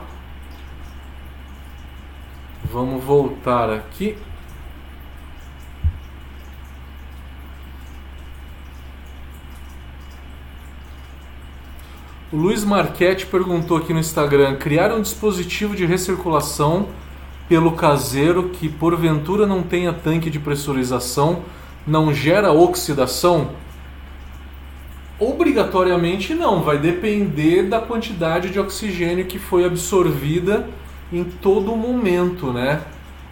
Vamos voltar aqui. O Luiz Marchetti perguntou aqui no Instagram: criar um dispositivo de recirculação pelo caseiro que porventura não tenha tanque de pressurização não gera oxidação? Obrigatoriamente não, vai depender da quantidade de oxigênio que foi absorvida em todo momento, né?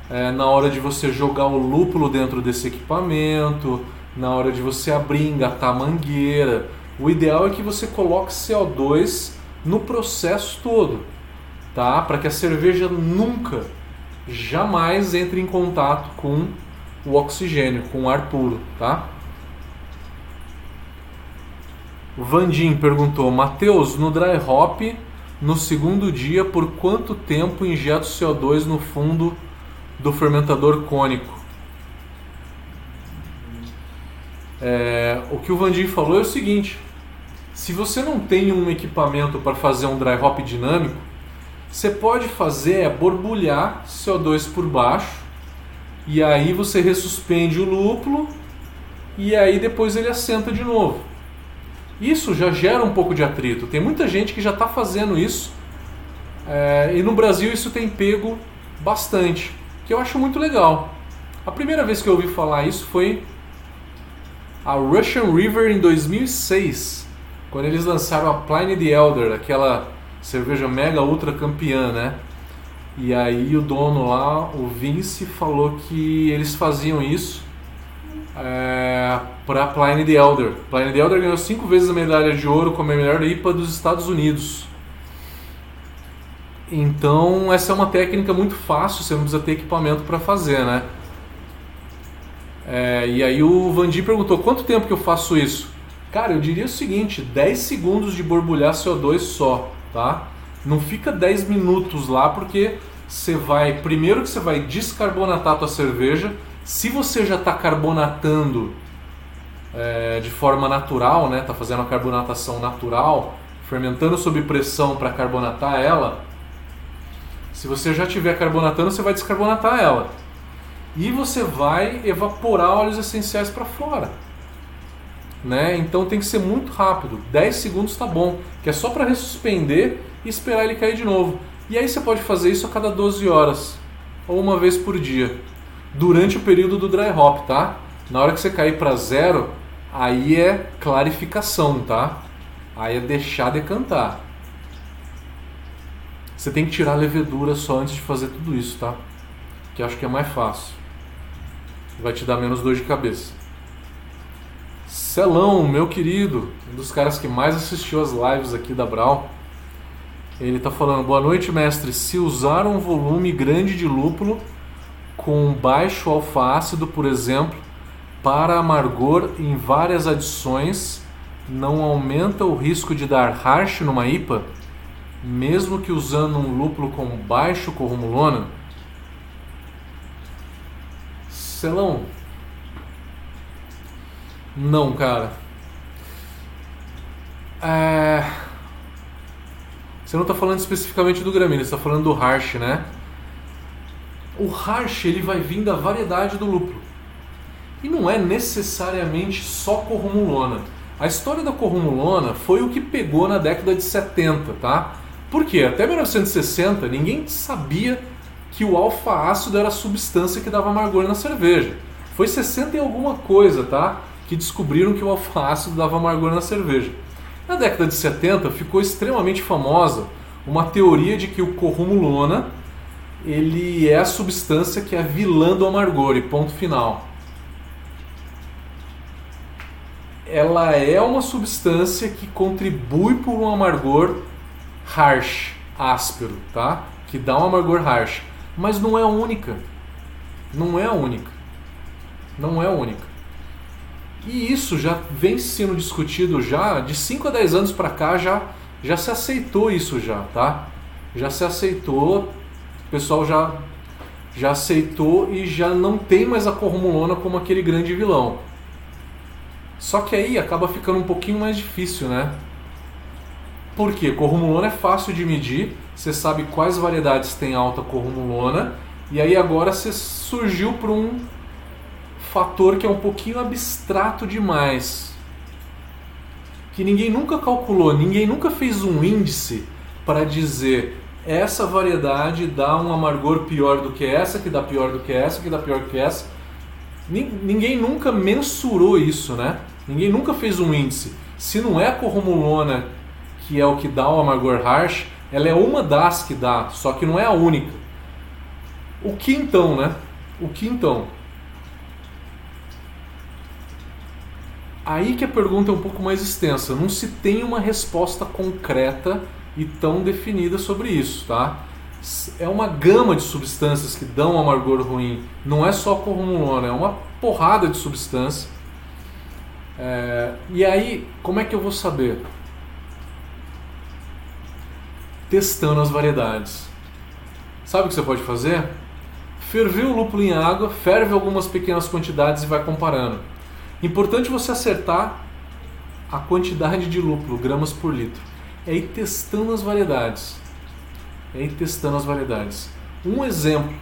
É, na hora de você jogar o lúpulo dentro desse equipamento, na hora de você abrir, engatar a mangueira o ideal é que você coloque CO2 no processo todo, tá? Para que a cerveja nunca, jamais entre em contato com o oxigênio, com o ar puro, tá? O Vandim perguntou: Mateus, no dry hop, no segundo dia, por quanto tempo injeto CO2 no fundo do fermentador cônico? É, o que o Vandim falou é o seguinte: se você não tem um equipamento para fazer um dry hop dinâmico, você pode fazer é borbulhar CO2 por baixo e aí você ressuspende o lúpulo e aí depois ele assenta de novo. Isso já gera um pouco de atrito. Tem muita gente que já está fazendo isso é, e no Brasil isso tem pego bastante, que eu acho muito legal. A primeira vez que eu ouvi falar isso foi a Russian River em 2006, quando eles lançaram a Pliny the Elder, aquela cerveja mega ultra campeã, né? E aí o dono lá, o Vince, falou que eles faziam isso é, para Pliny the Elder. Pliny the Elder ganhou cinco vezes a medalha de ouro como a melhor IPA dos Estados Unidos. Então essa é uma técnica muito fácil, você não precisa ter equipamento para fazer, né? É, e aí o Vandi perguntou quanto tempo que eu faço isso? Cara, eu diria o seguinte, 10 segundos de borbulhar CO2 só, tá? Não fica 10 minutos lá porque você vai, primeiro que você vai descarbonatar a tua cerveja, se você já está carbonatando é, de forma natural, né, tá fazendo a carbonatação natural, fermentando sob pressão para carbonatar ela, Se você já tiver carbonatando, você vai descarbonatar ela. E você vai evaporar óleos essenciais para fora. Né? Então tem que ser muito rápido. 10 segundos está bom, que é só para ressuspender e esperar ele cair de novo. E aí você pode fazer isso a cada 12 horas ou uma vez por dia, durante o período do dry hop, tá? Na hora que você cair para zero, aí é clarificação, tá? Aí é deixar decantar. Você tem que tirar a levedura só antes de fazer tudo isso, tá? Que acho que é mais fácil. Vai te dar menos dor de cabeça. Celão, meu querido, um dos caras que mais assistiu as lives aqui da Brau. Ele está falando: Boa noite, mestre. Se usar um volume grande de lúpulo com baixo alfa-ácido, por exemplo, para amargor em várias adições, não aumenta o risco de dar harsh numa IPA? mesmo que usando um lúpulo com baixo corrumulona? Celão? Não, cara. É... Você não está falando especificamente do gramíneo, você está falando do harsh, né? O harsh ele vai vir da variedade do lúpulo. E não é necessariamente só corrumulona. A história da corrumulona foi o que pegou na década de 70, tá? Porque até 1960 ninguém sabia que o alfa-ácido era a substância que dava amargor na cerveja. Foi 60 e alguma coisa, tá? Que descobriram que o alfa-ácido dava amargor na cerveja. Na década de 70 ficou extremamente famosa uma teoria de que o corrumulona ele é a substância que é vilã do amargor e ponto final. Ela é uma substância que contribui por um amargor harsh, áspero, tá? Que dá um amargor harsh, mas não é a única. Não é a única. Não é única. E isso já vem sendo discutido já de 5 a 10 anos para cá já já se aceitou isso já, tá? Já se aceitou, o pessoal já já aceitou e já não tem mais a corrumulona como aquele grande vilão. Só que aí acaba ficando um pouquinho mais difícil, né? Por quê? Corrumulona é fácil de medir, você sabe quais variedades tem alta corrumulona, e aí agora você surgiu para um fator que é um pouquinho abstrato demais, que ninguém nunca calculou, ninguém nunca fez um índice para dizer essa variedade dá um amargor pior do que essa, que dá pior do que essa, que dá pior do que essa. Ninguém nunca mensurou isso, né? Ninguém nunca fez um índice. Se não é a corrumulona que é o que dá o amargor harsh, ela é uma das que dá, só que não é a única. O que então, né? O que então? Aí que a pergunta é um pouco mais extensa. Não se tem uma resposta concreta e tão definida sobre isso, tá? É uma gama de substâncias que dão amargor ruim. Não é só corrumulona, é uma porrada de substância. É... E aí, como é que eu vou saber? Testando as variedades. Sabe o que você pode fazer? Ferver o lúpulo em água, ferve algumas pequenas quantidades e vai comparando. Importante você acertar a quantidade de lúpulo, gramas por litro. É ir testando as variedades. É ir testando as variedades. Um exemplo: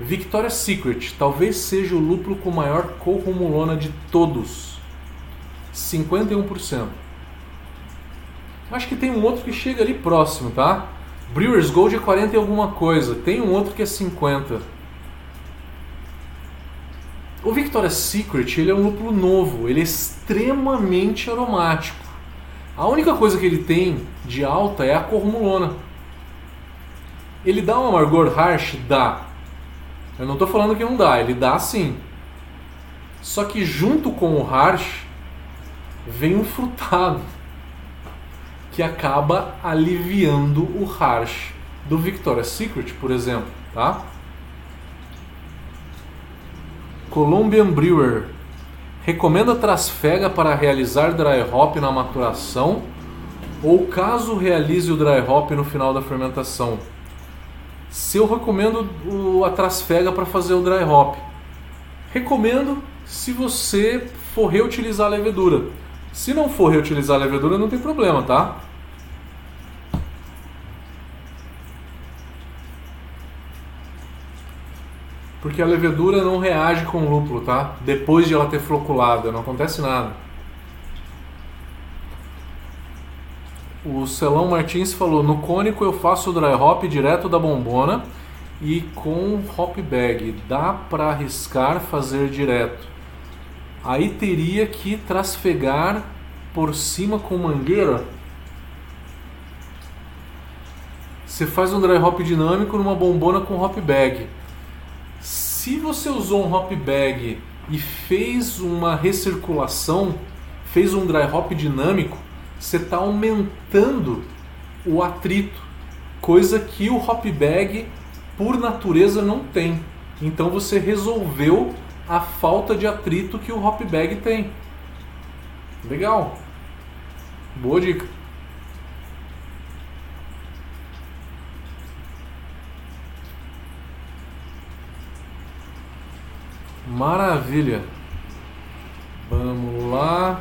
Victoria's Secret talvez seja o lúpulo com maior corrumulona de todos. 51%. Acho que tem um outro que chega ali próximo, tá? Brewers Gold é 40 e alguma coisa. Tem um outro que é 50. O Victoria's Secret ele é um lúpulo novo, ele é extremamente aromático. A única coisa que ele tem de alta é a cormulona. Ele dá um amargor harsh? Dá. Eu não estou falando que não dá, ele dá sim. Só que junto com o harsh vem um frutado que acaba aliviando o harsh do Victoria's Secret, por exemplo, tá? Colombian Brewer recomenda trasfega para realizar dry hop na maturação ou caso realize o dry hop no final da fermentação. Se eu recomendo a trasfega para fazer o dry hop, recomendo se você for reutilizar a levedura. Se não for reutilizar a levedura, não tem problema, tá? Porque a levedura não reage com o lúpulo, tá? Depois de ela ter floculado, não acontece nada. O Celão Martins falou: no cônico eu faço o dry hop direto da bombona e com hop bag. Dá para arriscar fazer direto. Aí teria que trasfegar por cima com mangueira. Você faz um dry hop dinâmico numa bombona com hop bag. Se você usou um hop bag e fez uma recirculação, fez um dry hop dinâmico, você está aumentando o atrito, coisa que o hop bag por natureza não tem. Então você resolveu a falta de atrito que o hop bag tem. Legal. Boa dica. Maravilha. Vamos lá.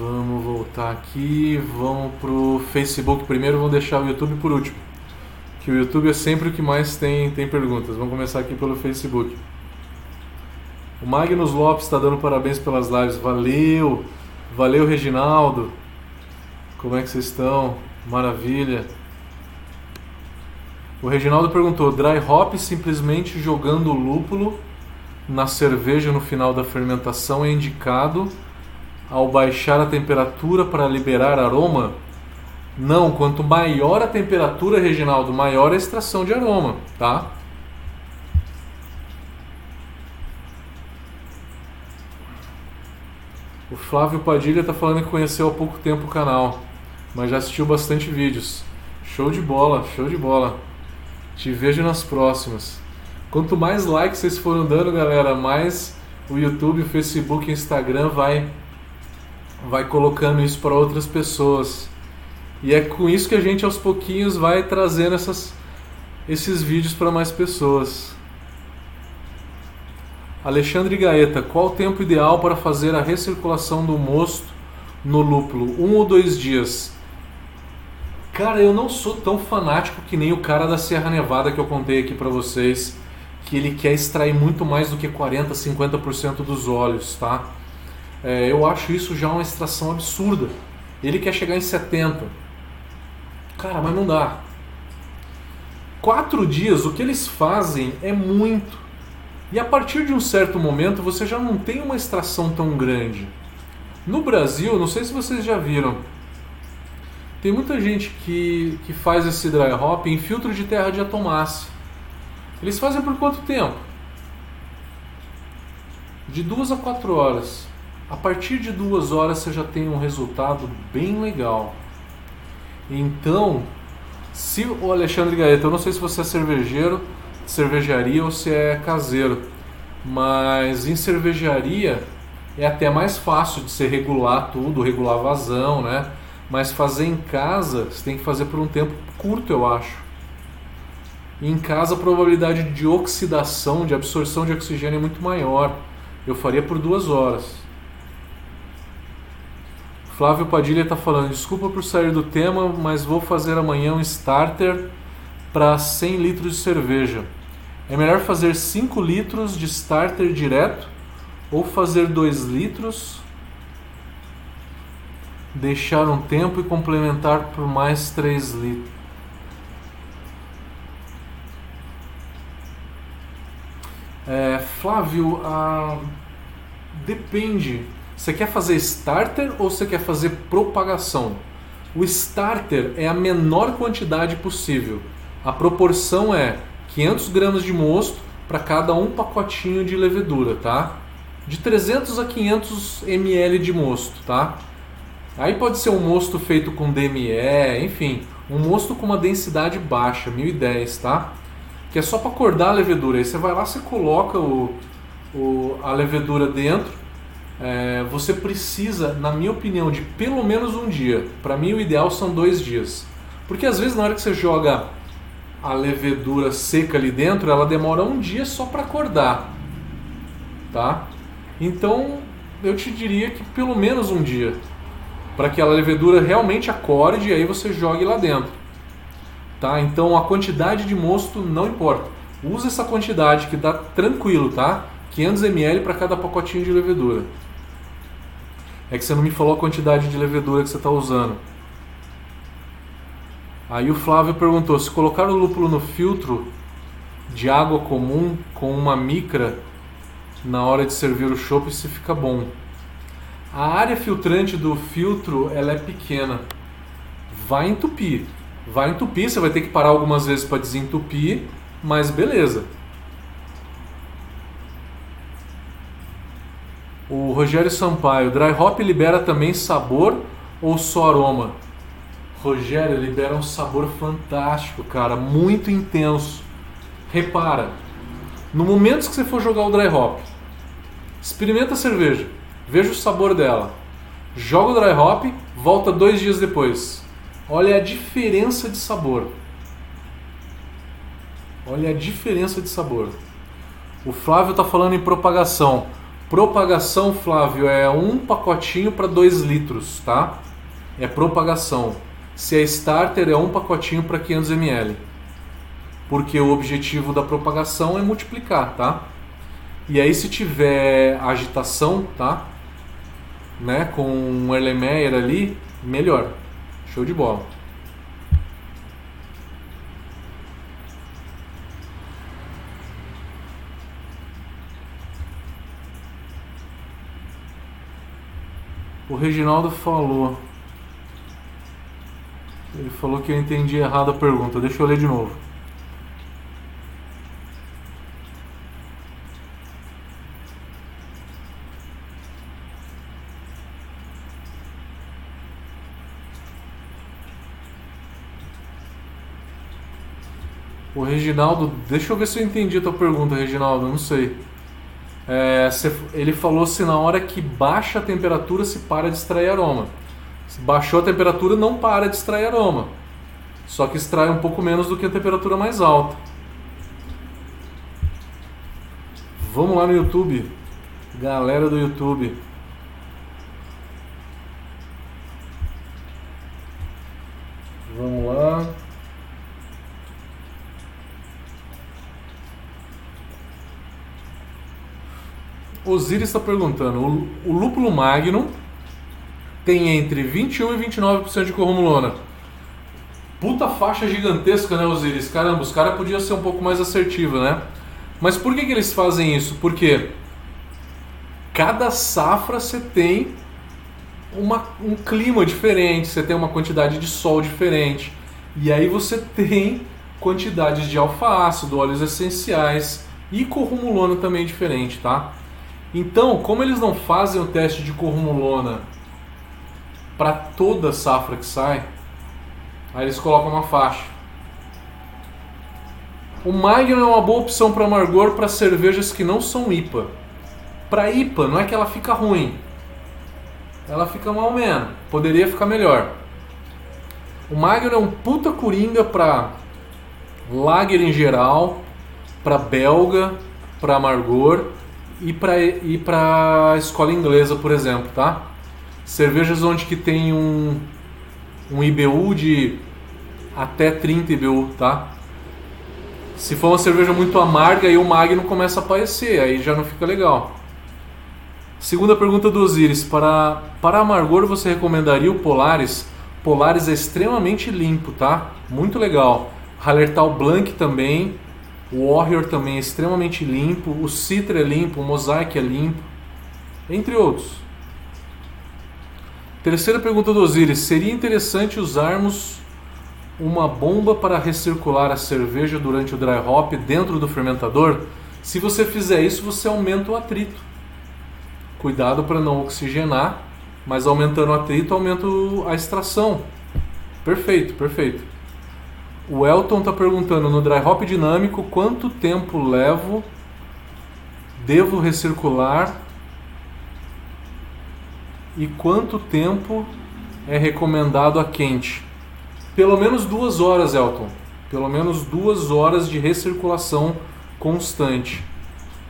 Vamos voltar aqui, vamos pro Facebook primeiro, vamos deixar o YouTube por último. Que o YouTube é sempre o que mais tem, tem perguntas. Vamos começar aqui pelo Facebook. O Magnus Lopes está dando parabéns pelas lives. Valeu! Valeu, Reginaldo! Como é que vocês estão? Maravilha! O Reginaldo perguntou: dry hop simplesmente jogando lúpulo na cerveja no final da fermentação é indicado ao baixar a temperatura para liberar aroma? Não, quanto maior a temperatura, Reginaldo, maior a extração de aroma, tá? O Flávio Padilha está falando que conheceu há pouco tempo o canal, mas já assistiu bastante vídeos. Show de bola, show de bola. Te vejo nas próximas. Quanto mais likes vocês foram dando, galera, mais o YouTube, o Facebook o Instagram vai vai colocando isso para outras pessoas. E é com isso que a gente aos pouquinhos vai trazendo essas, esses vídeos para mais pessoas. Alexandre Gaeta, qual o tempo ideal para fazer a recirculação do mosto no lúpulo? Um ou dois dias? Cara, eu não sou tão fanático que nem o cara da Serra Nevada que eu contei aqui para vocês, que ele quer extrair muito mais do que 40, 50% dos óleos, tá? É, eu acho isso já uma extração absurda. Ele quer chegar em 70. Cara, mas não dá. Quatro dias, o que eles fazem é muito. E a partir de um certo momento você já não tem uma extração tão grande. No Brasil, não sei se vocês já viram, tem muita gente que, que faz esse dry hop em filtro de terra de atomácea. Eles fazem por quanto tempo? De duas a quatro horas. A partir de duas horas você já tem um resultado bem legal. Então, se o Alexandre Gaeta, eu não sei se você é cervejeiro, cervejaria ou se é caseiro, mas em cervejaria é até mais fácil de se regular tudo, regular vazão, né? Mas fazer em casa, você tem que fazer por um tempo curto, eu acho. Em casa a probabilidade de oxidação, de absorção de oxigênio é muito maior. Eu faria por duas horas. Flávio Padilha está falando, desculpa por sair do tema, mas vou fazer amanhã um starter para 100 litros de cerveja. É melhor fazer 5 litros de starter direto ou fazer 2 litros, deixar um tempo e complementar por mais 3 litros. É, Flávio, ah, depende você quer fazer starter ou você quer fazer propagação? O starter é a menor quantidade possível. A proporção é 500 gramas de mosto para cada um pacotinho de levedura, tá? De 300 a 500 ml de mosto, tá? Aí pode ser um mosto feito com DME, enfim, um mosto com uma densidade baixa, 1010, tá? Que é só para acordar a levedura. Aí você vai lá, você coloca o, o, a levedura dentro, é, você precisa, na minha opinião, de pelo menos um dia. Para mim, o ideal são dois dias. Porque às vezes, na hora que você joga a levedura seca ali dentro, ela demora um dia só para acordar. Tá? Então, eu te diria que pelo menos um dia. para que a levedura realmente acorde e aí você jogue lá dentro. Tá? Então a quantidade de mosto não importa. Use essa quantidade que dá tranquilo, tá? 500 ml para cada pacotinho de levedura. É que você não me falou a quantidade de levedura que você está usando. Aí o Flávio perguntou: se colocar o lúpulo no filtro de água comum com uma micra na hora de servir o chopp, se fica bom. A área filtrante do filtro ela é pequena. Vai entupir. Vai entupir, você vai ter que parar algumas vezes para desentupir, mas beleza. O Rogério Sampaio, dry hop libera também sabor ou só aroma? Rogério, libera um sabor fantástico, cara, muito intenso. Repara, no momento que você for jogar o dry hop, experimenta a cerveja, veja o sabor dela. Joga o dry hop, volta dois dias depois. Olha a diferença de sabor. Olha a diferença de sabor. O Flávio está falando em propagação. Propagação, Flávio, é um pacotinho para 2 litros, tá? É propagação. Se é starter, é um pacotinho para 500 ml. Porque o objetivo da propagação é multiplicar, tá? E aí se tiver agitação, tá? Né, com um Erlenmeyer ali, melhor. Show de bola. O Reginaldo falou. Ele falou que eu entendi errado a pergunta. Deixa eu ler de novo. O Reginaldo, deixa eu ver se eu entendi a tua pergunta, Reginaldo, não sei. É, ele falou se na hora que baixa a temperatura se para de extrair aroma. Se baixou a temperatura, não para de extrair aroma. Só que extrai um pouco menos do que a temperatura mais alta. Vamos lá no YouTube. Galera do YouTube. Vamos lá. Osiris está perguntando: o, lúpulo magnum tem entre 21 e 29% de corromulona. Puta faixa gigantesca, né, Osiris? Caramba, os caras podiam ser um pouco mais assertivos, né? Mas por que, que eles fazem isso? Porque cada safra você tem uma, um clima diferente, você tem uma quantidade de sol diferente. E aí você tem quantidades de alfa-ácido, óleos essenciais e corromulona também diferente, tá? Então, como eles não fazem o teste de corrumulona para toda safra que sai, aí eles colocam uma faixa. O Magnum é uma boa opção para amargor para cervejas que não são IPA. Para IPA, não é que ela fica ruim. Ela fica mal menos. Poderia ficar melhor. O Magnum é um puta coringa para lager em geral, para belga, para amargor e para ir para escola inglesa, por exemplo, tá? Cervejas onde que tem um, um IBU de até 30 IBU, tá? Se for uma cerveja muito amarga, aí o Magnum começa a aparecer, aí já não fica legal. Segunda pergunta do Osiris, para, para amargor você recomendaria o Polaris? Polaris é extremamente limpo, tá? Muito legal. Hallertau Blanc também, o Warrior também é extremamente limpo, o Citra é limpo, o Mosaic é limpo, entre outros. Terceira pergunta do Osiris: seria interessante usarmos uma bomba para recircular a cerveja durante o dry hop dentro do fermentador? Se você fizer isso, você aumenta o atrito. Cuidado para não oxigenar, mas aumentando o atrito, aumenta a extração. Perfeito, perfeito. O Elton está perguntando no dry hop dinâmico quanto tempo levo, devo recircular e quanto tempo é recomendado a quente. Pelo menos duas horas, Elton. Pelo menos duas horas de recirculação constante.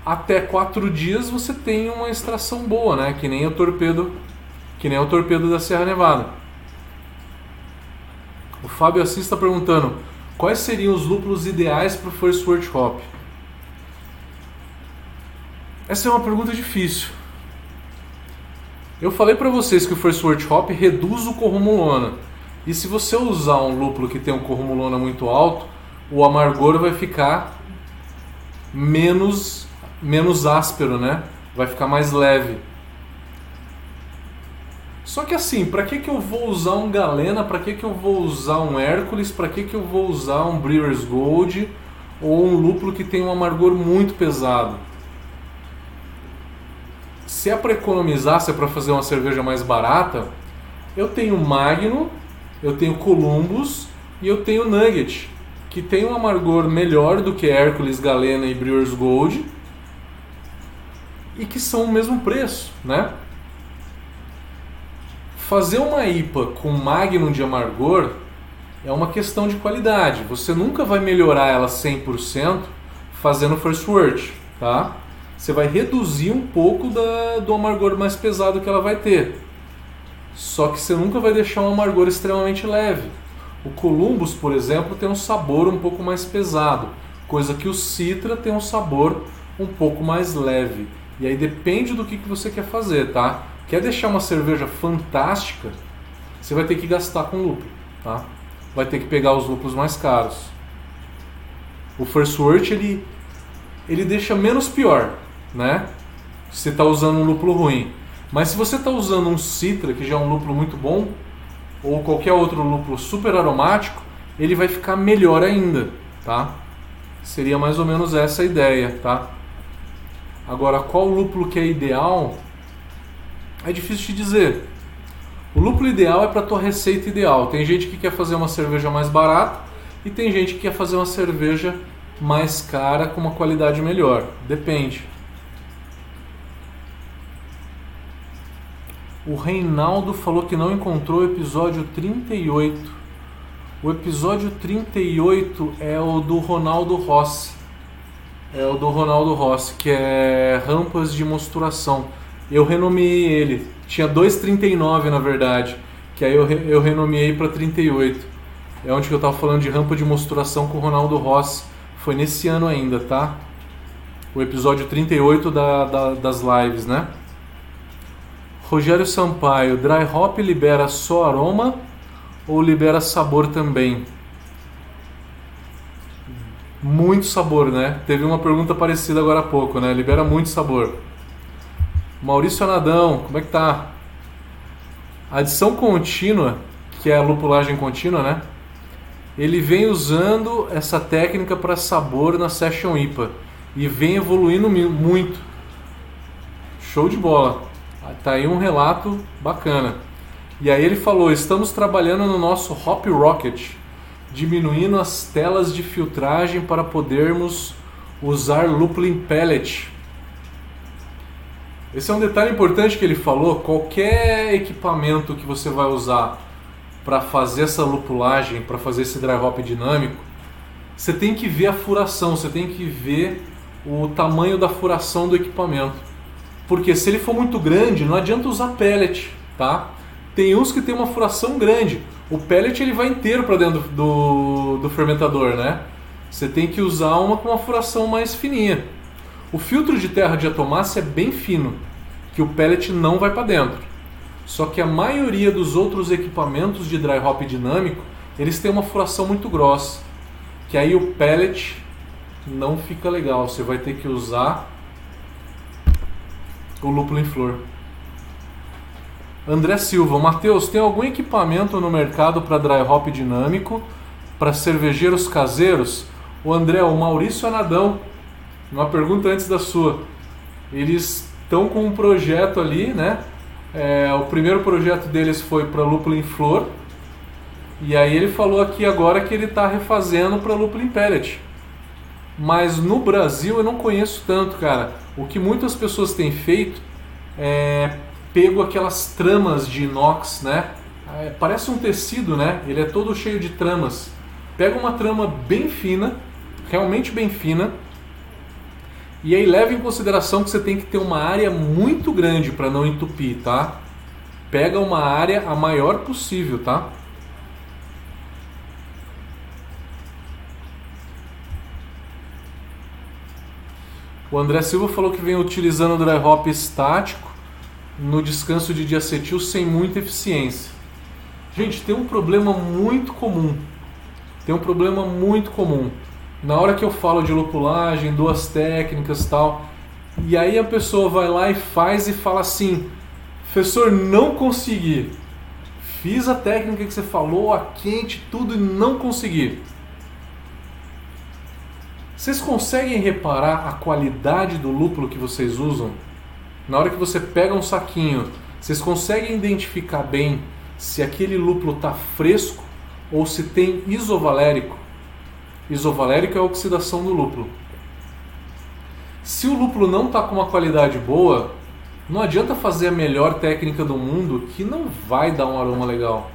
Até quatro dias você tem uma extração boa, né? Que nem o torpedo que nem o torpedo da Serra Nevada. O Fábio Assis está perguntando quais seriam os lúpulos ideais para o First Word Hop. Essa é uma pergunta difícil. Eu falei para vocês que o First Word Hop reduz o corrumulona. E se você usar um lúpulo que tem um corrumulona muito alto, o amargor vai ficar menos menos áspero, né? Vai ficar mais leve. Só que assim, para que, que eu vou usar um Galena? Para que, que eu vou usar um Hércules? Para que, que eu vou usar um Brewer's Gold? Ou um lúpulo que tem um amargor muito pesado? Se é para economizar, se é para fazer uma cerveja mais barata, eu tenho Magno, eu tenho Columbus e eu tenho Nugget, que tem um amargor melhor do que Hércules, Galena e Brewer's Gold e que são o mesmo preço, né? Fazer uma IPA com Magnum de amargor é uma questão de qualidade. Você nunca vai melhorar ela 100% fazendo first word, tá? Você vai reduzir um pouco da, do amargor mais pesado que ela vai ter. Só que você nunca vai deixar um amargor extremamente leve. O Columbus, por exemplo, tem um sabor um pouco mais pesado, coisa que o Citra tem um sabor um pouco mais leve. E aí depende do que, que você quer fazer, tá? Quer deixar uma cerveja fantástica, você vai ter que gastar com lúpulo, tá? Vai ter que pegar os lúpulos mais caros. O First Wort, ele, ele deixa menos pior, né? Se você está usando um lúpulo ruim. Mas se você está usando um Citra, que já é um lúpulo muito bom, ou qualquer outro lúpulo super aromático, ele vai ficar melhor ainda, tá? Seria mais ou menos essa a ideia, tá? Agora, qual lúpulo que é ideal? É difícil de dizer. O lúpulo ideal é para tua receita ideal. Tem gente que quer fazer uma cerveja mais barata e tem gente que quer fazer uma cerveja mais cara com uma qualidade melhor. Depende. O Reinaldo falou que não encontrou o episódio 38. O episódio 38 é o do Ronaldo Rossi é o do Ronaldo Rossi, que é rampas de mosturação. Eu renomeei ele. Tinha 2,39 na verdade, que aí eu, eu renomeei para 38. É onde eu estava falando de rampa de mosturação com o Ronaldo Rossi. Foi nesse ano ainda, tá? O episódio 38 da, da, das lives, né? Rogério Sampaio, dry hop libera só aroma ou libera sabor também? muito sabor, né? Teve uma pergunta parecida agora há pouco, né? Libera muito sabor. Maurício Anadão, como é que tá? Adição contínua, que é a lupulagem contínua, né? Ele vem usando essa técnica para sabor na Session IPA e vem evoluindo muito. Show de bola. Tá aí um relato bacana. E aí ele falou: estamos trabalhando no nosso Hop Rocket, diminuindo as telas de filtragem para podermos usar Lupulin Pellet. Esse é um detalhe importante que ele falou. Qualquer equipamento que você vai usar para fazer essa lupulagem, para fazer esse dry hop dinâmico, você tem que ver a furação, você tem que ver o tamanho da furação do equipamento. Porque se ele for muito grande, não adianta usar pellet, tá? Tem uns que tem uma furação grande o pellet ele vai inteiro para dentro do, do fermentador, né? Você tem que usar uma com uma furação mais fininha. O filtro de terra de atomácia é bem fino, que o pellet não vai para dentro. Só que a maioria dos outros equipamentos de dry hop dinâmico, eles têm uma furação muito grossa, que aí o pellet não fica legal. Você vai ter que usar o lúpulo em flor. André Silva, Matheus, tem algum equipamento no mercado para dry hop dinâmico para cervejeiros caseiros? O André, o Maurício Anadão, uma pergunta antes da sua. Eles estão com um projeto ali, né? É, o primeiro projeto deles foi para lúpulo em flor. E aí ele falou aqui agora que ele está refazendo para lúpulo em pellet. Mas no Brasil eu não conheço tanto, cara. O que muitas pessoas têm feito é pego aquelas tramas de inox, né? É, parece um tecido, né? Ele é todo cheio de tramas. Pega uma trama bem fina, realmente bem fina, e aí leva em consideração que você tem que ter uma área muito grande para não entupir, tá? Pega uma área a maior possível, tá? O André Silva falou que vem utilizando o dry hop estático no descanso de diacetil sem muita eficiência. Gente, tem um problema muito comum. Tem um problema muito comum. Na hora que eu falo de lupulagem, duas técnicas tal, e aí a pessoa vai lá e faz e fala assim: professor, não consegui. Fiz a técnica que você falou, a quente, tudo e não consegui. Vocês conseguem reparar a qualidade do lúpulo que vocês usam? Na hora que você pega um saquinho, vocês conseguem identificar bem se aquele lúpulo está fresco ou se tem isovalérico? Isovalérico é a oxidação do lúpulo. Se o lúpulo não está com uma qualidade boa, não adianta fazer a melhor técnica do mundo que não vai dar um aroma legal.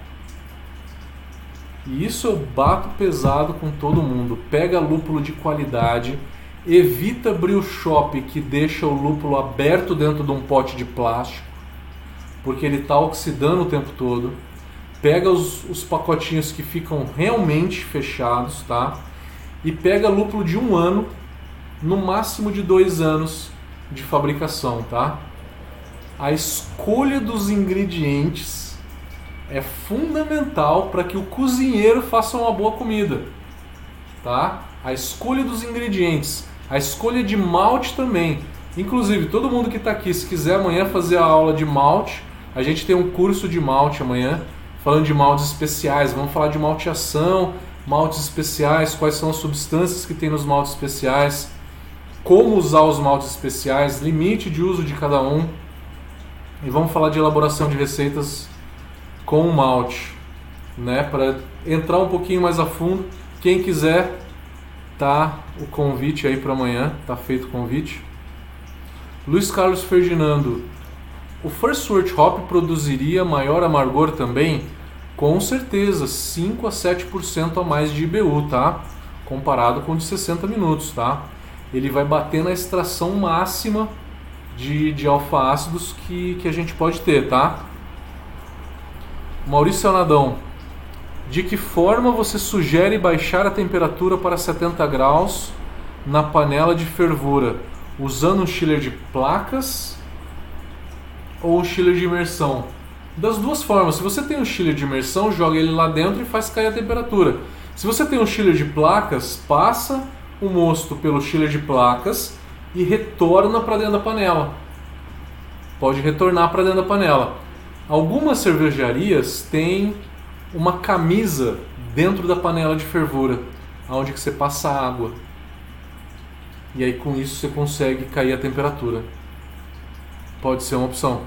E isso eu bato pesado com todo mundo. Pega lúpulo de qualidade, evita brew shop que deixa o lúpulo aberto dentro de um pote de plástico, porque ele está oxidando o tempo todo. Pega os, os pacotinhos que ficam realmente fechados, tá? E pega lúpulo de um ano, no máximo de dois anos de fabricação, tá? A escolha dos ingredientes é fundamental para que o cozinheiro faça uma boa comida. Tá? A escolha dos ingredientes, a escolha de malte também. Inclusive, todo mundo que está aqui, se quiser amanhã fazer a aula de malte, a gente tem um curso de malte amanhã, falando de maltes especiais. Vamos falar de malteação, maltes especiais, quais são as substâncias que tem nos maltes especiais, como usar os maltes especiais, limite de uso de cada um. E vamos falar de elaboração de receitas com malte, né? Para entrar um pouquinho mais a fundo, quem quiser, tá o convite aí para amanhã, tá feito o convite. Luiz Carlos Ferdinando, o First Wort Hop produziria maior amargor também? Com certeza, 5 a 7% a mais de IBU, tá? Comparado com o de 60 minutos, tá? Ele vai bater na extração máxima de, de alfa-ácidos que, que a gente pode ter, tá? Maurício Anadão, de que forma você sugere baixar a temperatura para 70 graus na panela de fervura? Usando um chiller de placas ou um chiller de imersão? Das duas formas. Se você tem um chiller de imersão, joga ele lá dentro e faz cair a temperatura. Se você tem um chiller de placas, passa o mosto pelo chiller de placas e retorna para dentro da panela. Pode retornar para dentro da panela. Algumas cervejarias têm uma camisa dentro da panela de fervura, onde que você passa água. E aí com isso você consegue cair a temperatura. Pode ser uma opção.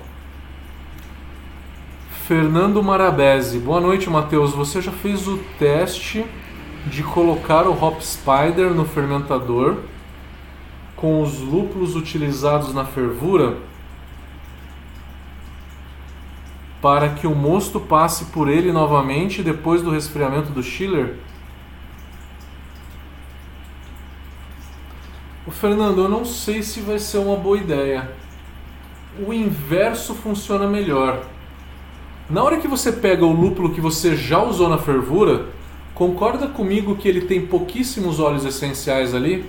Fernando Marabese. Boa noite, Matheus. Você já fez o teste de colocar o Hop Spider no fermentador com os lúpulos utilizados na fervura? para que o mosto passe por ele novamente depois do resfriamento do chiller? O Fernando, eu não sei se vai ser uma boa ideia. O inverso funciona melhor. Na hora que você pega o lúpulo que você já usou na fervura, concorda comigo que ele tem pouquíssimos óleos essenciais ali?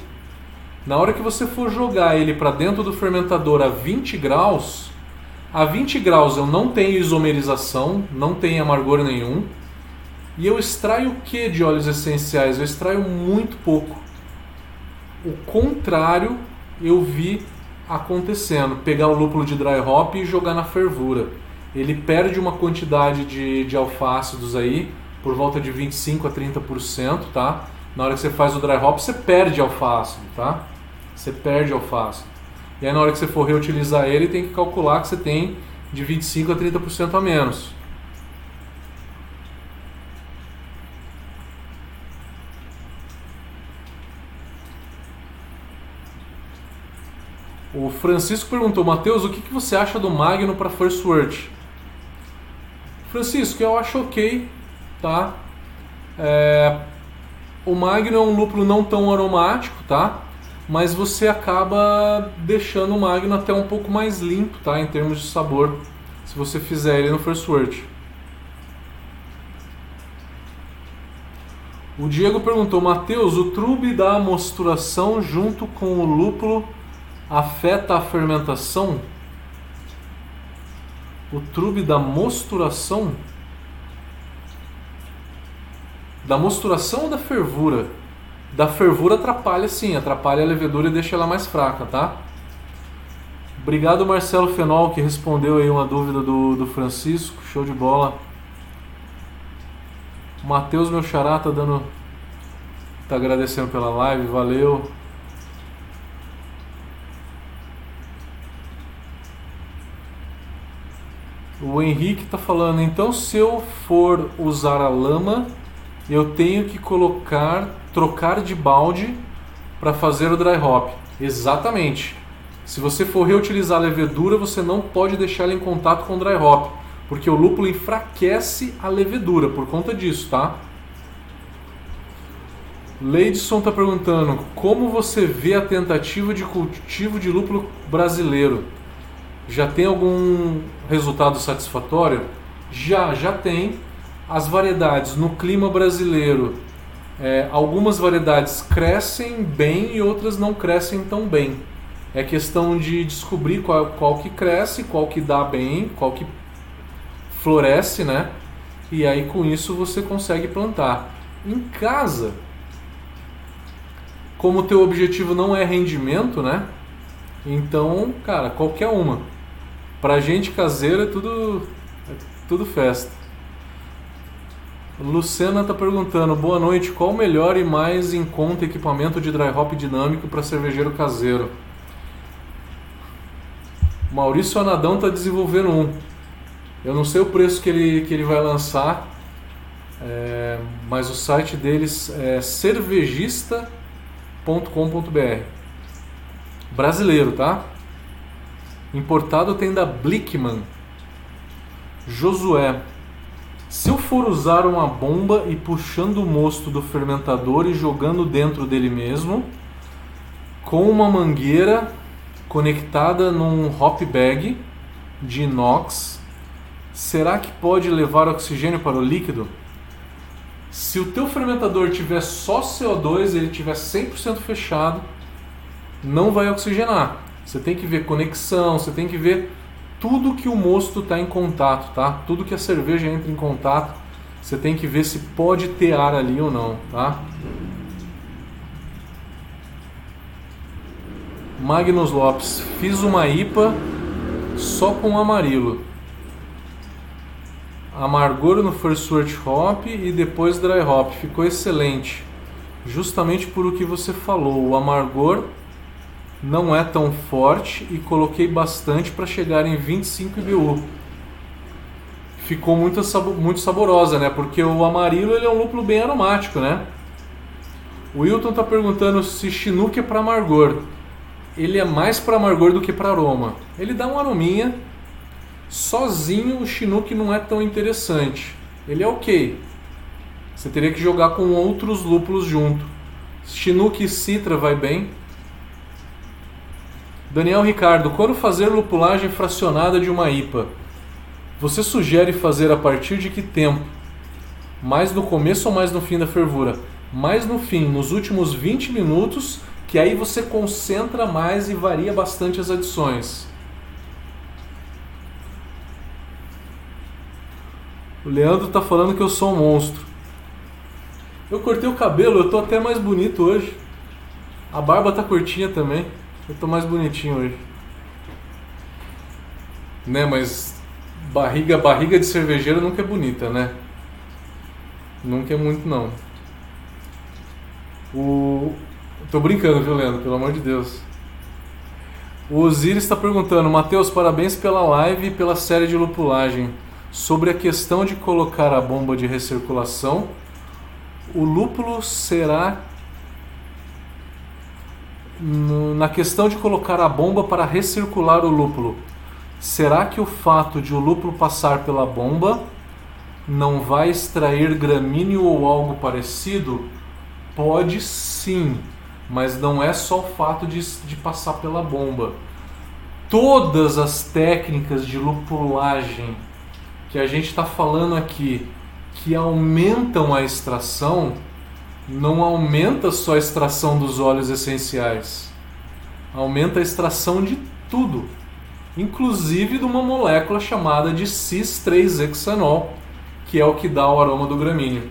Na hora que você for jogar ele para dentro do fermentador a 20 graus, a 20 graus eu não tenho isomerização, não tenho amargor nenhum. E eu extraio o que de óleos essenciais? Eu extraio muito pouco. O contrário eu vi acontecendo: pegar o lúpulo de dry hop e jogar na fervura. Ele perde uma quantidade de, de alfácidos aí, por volta de 25 a 30%, tá? Na hora que você faz o dry hop, você perde alfácido, tá? Você perde alfácido. E aí na hora que você for reutilizar ele, tem que calcular que você tem de 25 a 30% a menos. O Francisco perguntou, Matheus, o que, você acha do Magno para First Word? Francisco, eu acho ok, tá? É... O Magno é um lúpulo não tão aromático, tá? mas você acaba deixando o Magno até um pouco mais limpo, tá? Em termos de sabor. se você fizer ele no First Word. O Diego perguntou, Mateus, o trube da mosturação junto com o lúpulo afeta a fermentação? O trube da mosturação? Da mosturação ou da fervura? Da fervura atrapalha sim, atrapalha a levedura e deixa ela mais fraca, tá? Obrigado Marcelo Fenol que respondeu aí uma dúvida do, do Francisco, show de bola. Matheus meu xará tá dando tá agradecendo pela live, valeu. O Henrique tá falando, então se eu for usar a lama, eu tenho que colocar, trocar de balde para fazer o dry hop. Exatamente. Se você for reutilizar a levedura, você não pode deixar ela em contato com o dry hop, porque o lúpulo enfraquece a levedura por conta disso, tá? Leidson está perguntando como você vê a tentativa de cultivo de lúpulo brasileiro. Já tem algum resultado satisfatório? Já, já tem. As variedades no clima brasileiro, é, algumas variedades crescem bem e outras não crescem tão bem. É questão de descobrir qual, qual que cresce, qual que dá bem, qual que floresce, né? E aí com isso você consegue plantar. Em casa, como o teu objetivo não é rendimento, né? Então, cara, qualquer uma. Pra gente caseiro é tudo, é tudo festa. Lucena está perguntando: boa noite, qual o melhor e mais em conta equipamento de dry hop dinâmico para cervejeiro caseiro? Maurício Anadão está desenvolvendo um. Eu não sei o preço que ele, que ele vai lançar, é, mas o site deles é cervejista.com.br. Brasileiro, tá? Importado tem da Blickman. Josué. Se eu for usar uma bomba e puxando o mosto do fermentador e jogando dentro dele mesmo, com uma mangueira conectada num hop bag de inox, será que pode levar oxigênio para o líquido? Se o teu fermentador tiver só CO2, ele tiver 100% fechado, não vai oxigenar. Você tem que ver conexão, você tem que ver tudo que o mosto está em contato, tá? Tudo que a cerveja entra em contato, você tem que ver se pode ter ar ali ou não, tá? Magnus Lopes, fiz uma IPA só com amarilo. Amargor no First Wort Hop e depois Dry Hop. Ficou excelente. Justamente por o que você falou. O amargor não é tão forte e coloquei bastante para chegar em 25 IBU. Ficou muito, muito saborosa, né? Porque o amarilo ele é um lúpulo bem aromático, né? O Wilton está perguntando se Chinook é para amargor. Ele é mais para amargor do que para aroma. Ele dá um arominha. Sozinho o Chinook não é tão interessante. Ele é ok. Você teria que jogar com outros lúpulos junto. Chinook e Citra vai bem. Daniel Ricardo, quando fazer lupulagem fracionada de uma IPA, você sugere fazer a partir de que tempo? Mais no começo ou mais no fim da fervura? Mais no fim, nos últimos 20 minutos, que aí você concentra mais e varia bastante as adições. O Leandro está falando que eu sou um monstro. Eu cortei o cabelo, eu tô até mais bonito hoje. A barba tá curtinha também. Eu tô mais bonitinho hoje. Né, mas barriga, barriga de cervejeiro nunca é bonita, né? Nunca é muito não. O tô brincando, viu, Leandro? Pelo amor de Deus. O Osiris está perguntando, Matheus, parabéns pela live e pela série de lupulagem. Sobre a questão de colocar a bomba de recirculação, o lúpulo será na questão de colocar a bomba para recircular o lúpulo, será que o fato de o lúpulo passar pela bomba não vai extrair gramíneo ou algo parecido? Pode sim, mas não é só o fato de, de passar pela bomba. todas as técnicas de lupulagem que a gente está falando aqui, que aumentam a extração, não aumenta só a extração dos óleos essenciais, aumenta a extração de tudo, inclusive de uma molécula chamada de cis-3-hexanol, que é o que dá o aroma do gramíneo.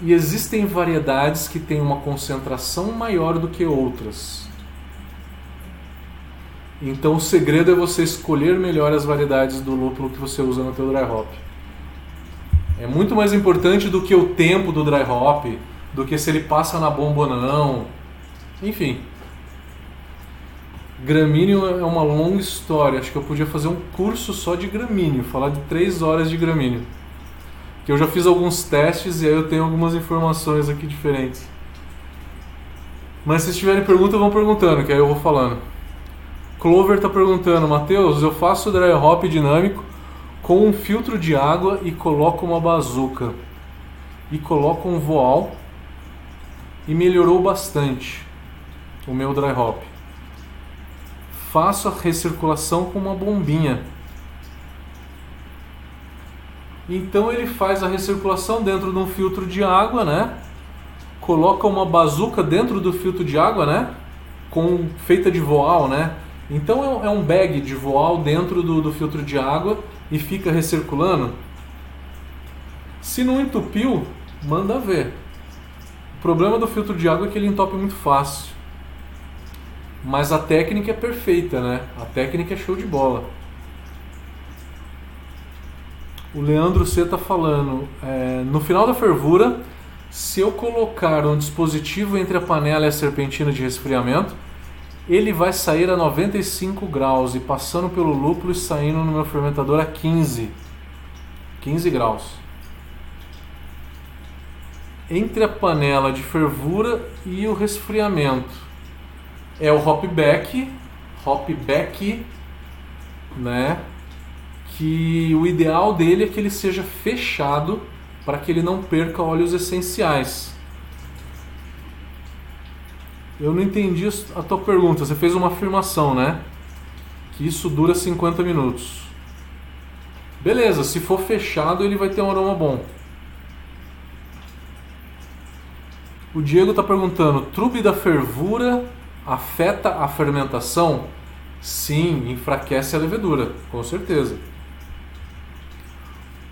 E existem variedades que têm uma concentração maior do que outras. Então o segredo é você escolher melhor as variedades do lúpulo que você usa no teu dry hop. É muito mais importante do que o tempo do dry hop, do que se ele passa na bomba ou não. Enfim. Gramíneo é uma longa história. Acho que eu podia fazer um curso só de gramíneo, falar de três horas de gramíneo. Que eu já fiz alguns testes e aí eu tenho algumas informações aqui diferentes. Mas se tiverem pergunta, vão perguntando, que aí eu vou falando. Clover está perguntando, Matheus, eu faço dry hop dinâmico com um filtro de água e coloco uma bazuca e coloco um voal e melhorou bastante o meu dry hop. Faço a recirculação com uma bombinha. Então ele faz a recirculação dentro de um filtro de água, né? Coloca uma bazuca dentro do filtro de água, né? Com feita de voal, né? Então é um é bag de voal dentro do, do filtro de água e fica recirculando. Se não entupiu, manda ver. O problema do filtro de água é que ele entope muito fácil. Mas a técnica é perfeita, né? A técnica é show de bola. O Leandro C está falando, é, no final da fervura, se eu colocar um dispositivo entre a panela e a serpentina de resfriamento, ele vai sair a 95 graus e passando pelo lúpulo e saindo no meu fermentador a 15. 15 graus. Entre a panela de fervura e o resfriamento é o hopback, hopback, né? Que o ideal dele é que ele seja fechado para que ele não perca óleos essenciais. Eu não entendi a tua pergunta. Você fez uma afirmação, né? Que isso dura 50 minutos. Beleza, se for fechado, ele vai ter um aroma bom. O Diego está perguntando: trube da fervura afeta a fermentação? Sim, enfraquece a levedura, com certeza.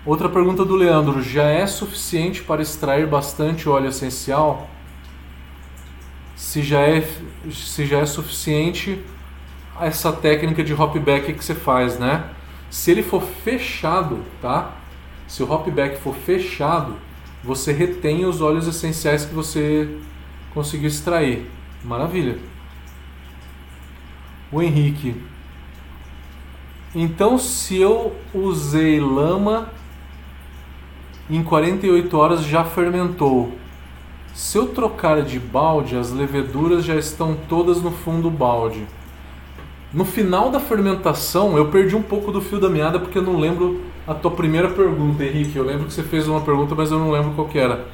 Outra pergunta do Leandro: já é suficiente para extrair bastante óleo essencial? Se já é, se já é suficiente essa técnica de hopback que você faz, né? Se ele for fechado, tá? Se o hopback for fechado, você retém os óleos essenciais que você conseguiu extrair. Maravilha. O Henrique. Então, se eu usei lama em 48 horas já fermentou. Se eu trocar de balde, as leveduras já estão todas no fundo do balde. No final da fermentação, eu perdi um pouco do fio da meada porque eu não lembro a tua primeira pergunta, Henrique. Eu lembro que você fez uma pergunta, mas eu não lembro qual que era.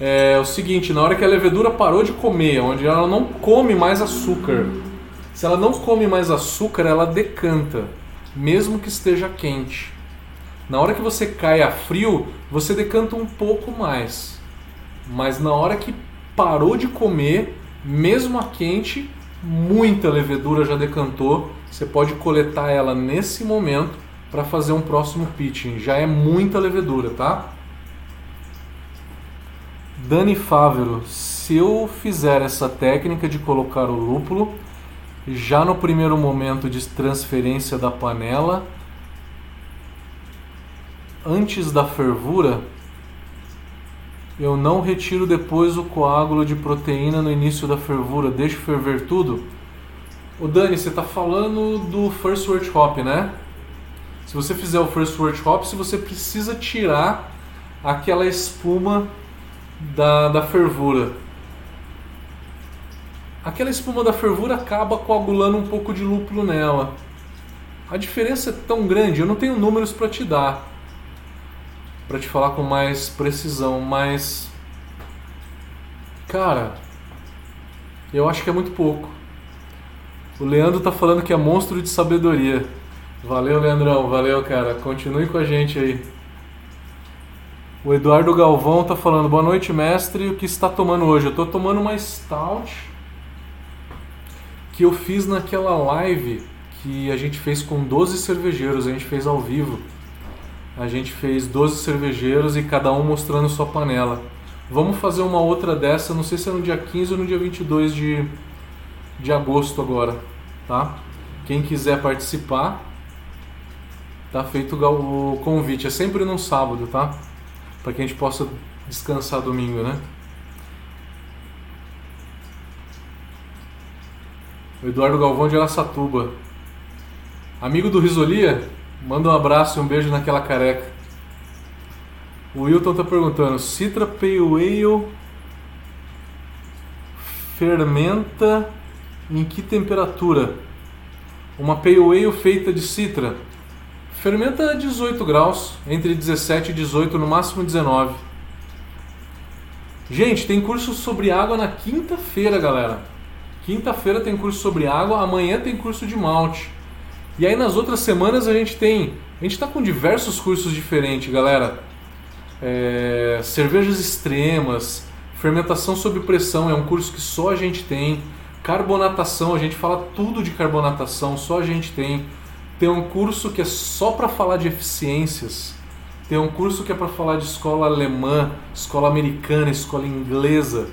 É o seguinte, na hora que a levedura parou de comer, onde ela não come mais açúcar, se ela não come mais açúcar, ela decanta, mesmo que esteja quente. Na hora que você cai a frio, você decanta um pouco mais mas na hora que parou de comer, mesmo a quente, muita levedura já decantou. Você pode coletar ela nesse momento para fazer um próximo pitching. Já é muita levedura, tá? Dani Fávero, se eu fizer essa técnica de colocar o lúpulo já no primeiro momento de transferência da panela, antes da fervura, eu não retiro depois o coágulo de proteína no início da fervura, deixo ferver tudo. O Dani, você está falando do First Word Hop, né? Se você fizer o First Word Hop, você precisa tirar aquela espuma da, da fervura. Aquela espuma da fervura acaba coagulando um pouco de lúpulo nela. A diferença é tão grande, eu não tenho números para te dar para te falar com mais precisão, mas cara, eu acho que é muito pouco. O Leandro tá falando que é monstro de sabedoria. Valeu, Leandrão. Valeu, cara. Continue com a gente aí. O Eduardo Galvão tá falando, boa noite, mestre. O que está tomando hoje? Eu tô tomando uma stout que eu fiz naquela live que a gente fez com 12 cervejeiros, a gente fez ao vivo. A gente fez 12 cervejeiros e cada um mostrando sua panela. Vamos fazer uma outra dessa, não sei se é no dia 15 ou no dia 22 de, de agosto agora, tá? Quem quiser participar, tá feito o convite. É sempre no sábado, tá? para que a gente possa descansar domingo, né? O Eduardo Galvão de Araçatuba. Amigo do Risolia, manda um abraço e um beijo naquela careca. O Wilton tá perguntando: Citra Pale Ale fermenta em que temperatura? Uma Pale Ale feita de citra Fermenta a 18 graus, entre 17 e 18, no máximo 19. Gente, tem curso sobre água na quinta-feira, galera. Quinta-feira tem curso sobre água, amanhã tem curso de malte. E aí nas outras semanas a gente tem. A gente está com diversos cursos diferentes, galera. É, cervejas extremas, fermentação sob pressão é um curso que só a gente tem. Carbonatação, a gente fala tudo de carbonatação, só a gente tem. Tem um curso que é só para falar de eficiências. Tem um curso que é para falar de escola alemã, escola americana, escola inglesa,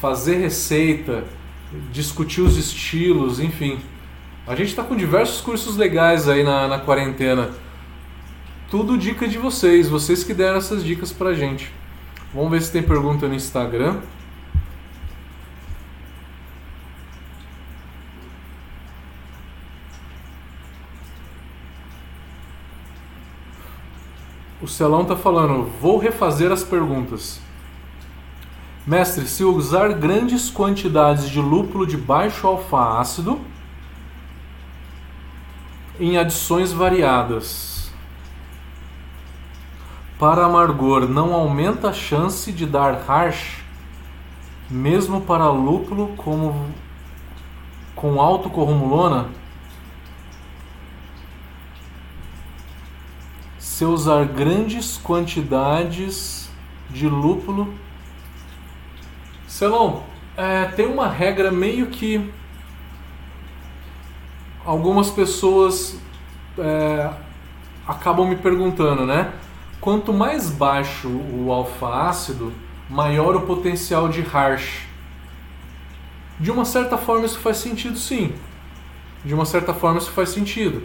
fazer receita, discutir os estilos, enfim. A gente está com diversos cursos legais aí na, na quarentena. Tudo dica de vocês, vocês que deram essas dicas pra gente. Vamos ver se tem pergunta no Instagram. O Celão está falando, vou refazer as perguntas. Mestre, se usar grandes quantidades de lúpulo de baixo alfa-ácido em adições variadas para amargor, não aumenta a chance de dar harsh, mesmo para lúpulo como com alto corrumulona? se usar grandes quantidades de lúpulo. Celão, é, tem uma regra meio que algumas pessoas é, acabam me perguntando, né? Quanto mais baixo o alfa-ácido, maior o potencial de harsh. De uma certa forma isso faz sentido sim. De uma certa forma isso faz sentido.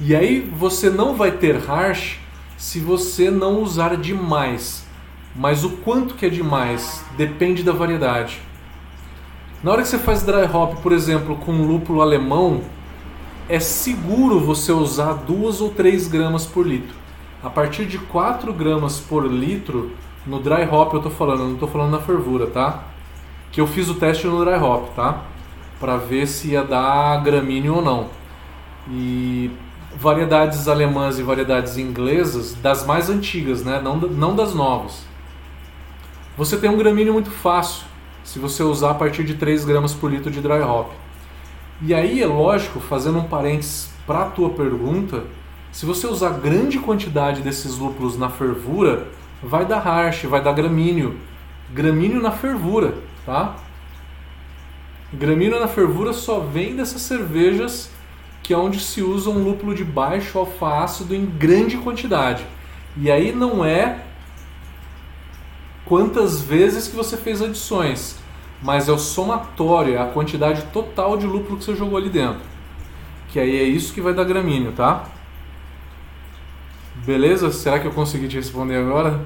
E aí você não vai ter harsh se você não usar demais. Mas o quanto que é demais depende da variedade. Na hora que você faz dry hop, por exemplo, com lúpulo alemão, é seguro você usar 2 ou 3 gramas por litro. A partir de 4 gramas por litro, no dry hop eu estou falando, não estou falando na fervura, tá? Que eu fiz o teste no dry hop, tá? Para ver se ia dar gramíneo ou não. E variedades alemãs e variedades inglesas das mais antigas, né? não, não das novas. Você tem um gramíneo muito fácil se você usar a partir de 3 gramas por litro de dry hop. E aí é lógico, fazendo um parênteses para a tua pergunta, se você usar grande quantidade desses lúpulos na fervura, vai dar harsh, vai dar gramíneo. Gramíneo na fervura, tá? Gramíneo na fervura só vem dessas cervejas que é onde se usa um lúpulo de baixo alfa-ácido em grande quantidade. E aí não é quantas vezes que você fez adições, mas é o somatório, é a quantidade total de lúpulo que você jogou ali dentro. Que aí é isso que vai dar gramíneo, tá? Beleza? Será que eu consegui te responder agora?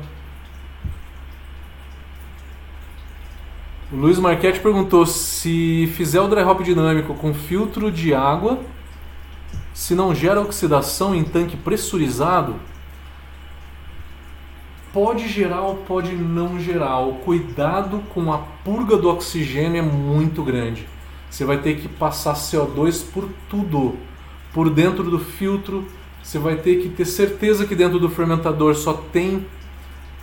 O Luiz Marquete perguntou se fizer o dry hop dinâmico com filtro de água se não gera oxidação em tanque pressurizado, pode gerar ou pode não gerar. O cuidado com a purga do oxigênio é muito grande. Você vai ter que passar CO2 por tudo, por dentro do filtro. Você vai ter que ter certeza que dentro do fermentador só tem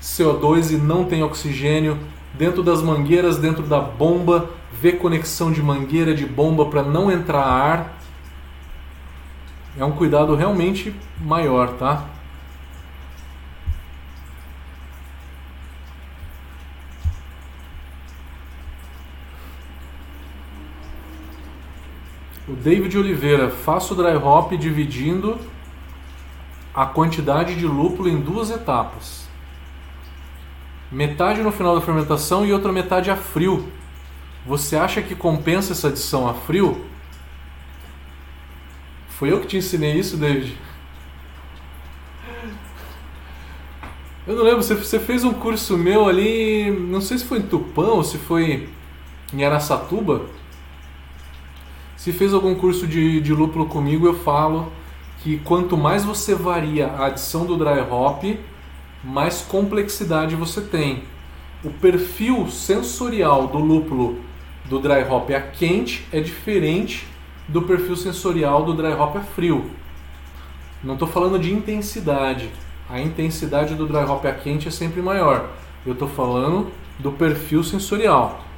CO2 e não tem oxigênio. Dentro das mangueiras, dentro da bomba, ver conexão de mangueira de bomba para não entrar ar. É um cuidado realmente maior, tá? O David Oliveira, faço dry hop dividindo a quantidade de lúpulo em duas etapas. Metade no final da fermentação e outra metade a frio. Você acha que compensa essa adição a frio? Foi eu que te ensinei isso, David? Eu não lembro, você fez um curso meu ali, não sei se foi em Tupã ou se foi em Araçatuba. Se fez algum curso de, de lúpulo comigo, eu falo que quanto mais você varia a adição do dry hop, mais complexidade você tem. O perfil sensorial do lúpulo do dry hop a quente é diferente do perfil sensorial do dry hop a frio. Não estou falando de intensidade. A intensidade do dry hop a quente é sempre maior. Eu estou falando do perfil sensorial.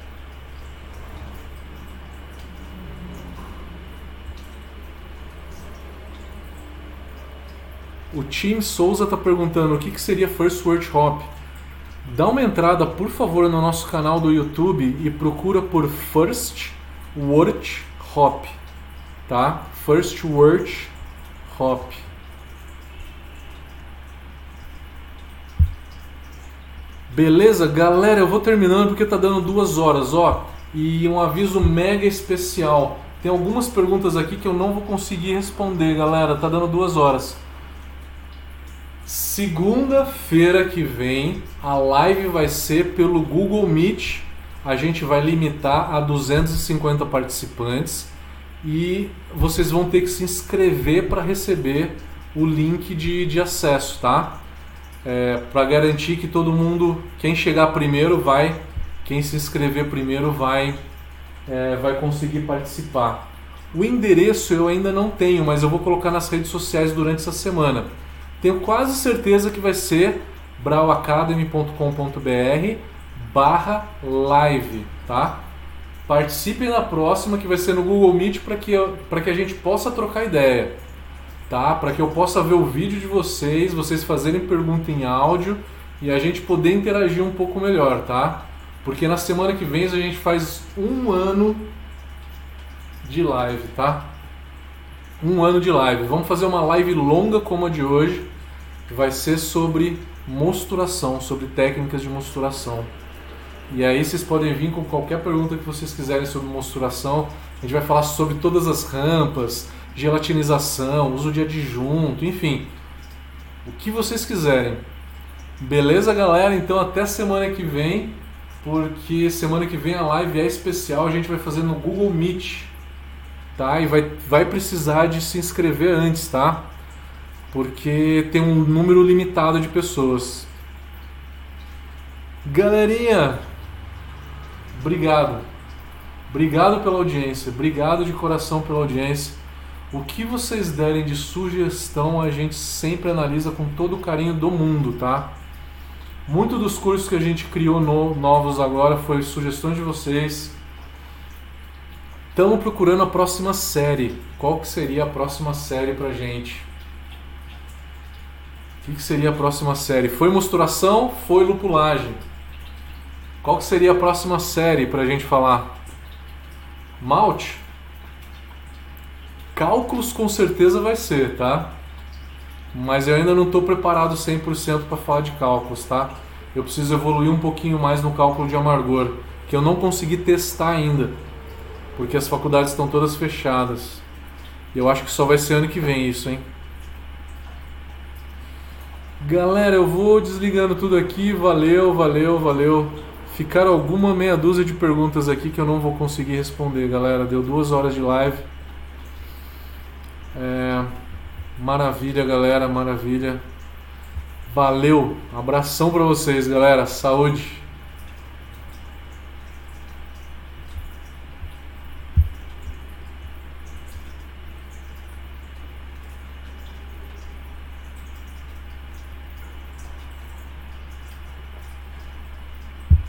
O Tim Souza está perguntando o que, que seria First Word Hop. Dá uma entrada, por favor, no nosso canal do YouTube e procura por First Word Hop, tá? First Word Hop. Beleza, galera, eu vou terminando porque tá dando duas horas, ó. E um aviso mega especial. Tem algumas perguntas aqui que eu não vou conseguir responder, galera. Tá dando duas horas. Segunda-feira que vem a live vai ser pelo Google Meet. A gente vai limitar a 250 participantes e vocês vão ter que se inscrever para receber o link de, de acesso, tá? É, para garantir que todo mundo, quem chegar primeiro vai, quem se inscrever primeiro vai, é, vai conseguir participar. O endereço eu ainda não tenho, mas eu vou colocar nas redes sociais durante essa semana. Tenho quase certeza que vai ser brauacademy.com.br barra live, tá? Participem na próxima que vai ser no Google Meet para que, que a gente possa trocar ideia, tá? Para que eu possa ver o vídeo de vocês, vocês fazerem pergunta em áudio e a gente poder interagir um pouco melhor, tá? Porque na semana que vem a gente faz um ano de live, tá? Um ano de live. Vamos fazer uma live longa como a de hoje vai ser sobre mosturação, sobre técnicas de mosturação. E aí vocês podem vir com qualquer pergunta que vocês quiserem sobre mosturação. A gente vai falar sobre todas as rampas, gelatinização, uso de adjunto, enfim. O que vocês quiserem. Beleza, galera? Então até semana que vem, porque semana que vem a live é especial, a gente vai fazer no Google Meet, tá? E vai, vai precisar de se inscrever antes, tá? Porque tem um número limitado de pessoas. Galerinha, obrigado. Obrigado pela audiência, obrigado de coração pela audiência. O que vocês derem de sugestão a gente sempre analisa com todo o carinho do mundo, tá? Muito dos cursos que a gente criou no, novos agora foi sugestão de vocês. Estamos procurando a próxima série. Qual que seria a próxima série pra gente? O que, seria a próxima série? Foi mosturação, foi lupulagem. Qual que seria a próxima série para a gente falar? Malte? Cálculos com certeza vai ser, tá? Mas eu ainda não estou preparado 100% para falar de cálculos, tá? Eu preciso evoluir um pouquinho mais no cálculo de amargor, que eu não consegui testar ainda, porque as faculdades estão todas fechadas. E eu acho que só vai ser ano que vem isso, hein? Galera, eu vou desligando tudo aqui. Valeu, valeu, valeu. Ficaram alguma meia dúzia de perguntas aqui que eu não vou conseguir responder, galera. Deu duas horas de live. É... Maravilha, galera, maravilha. Valeu. abração para vocês, galera. Saúde.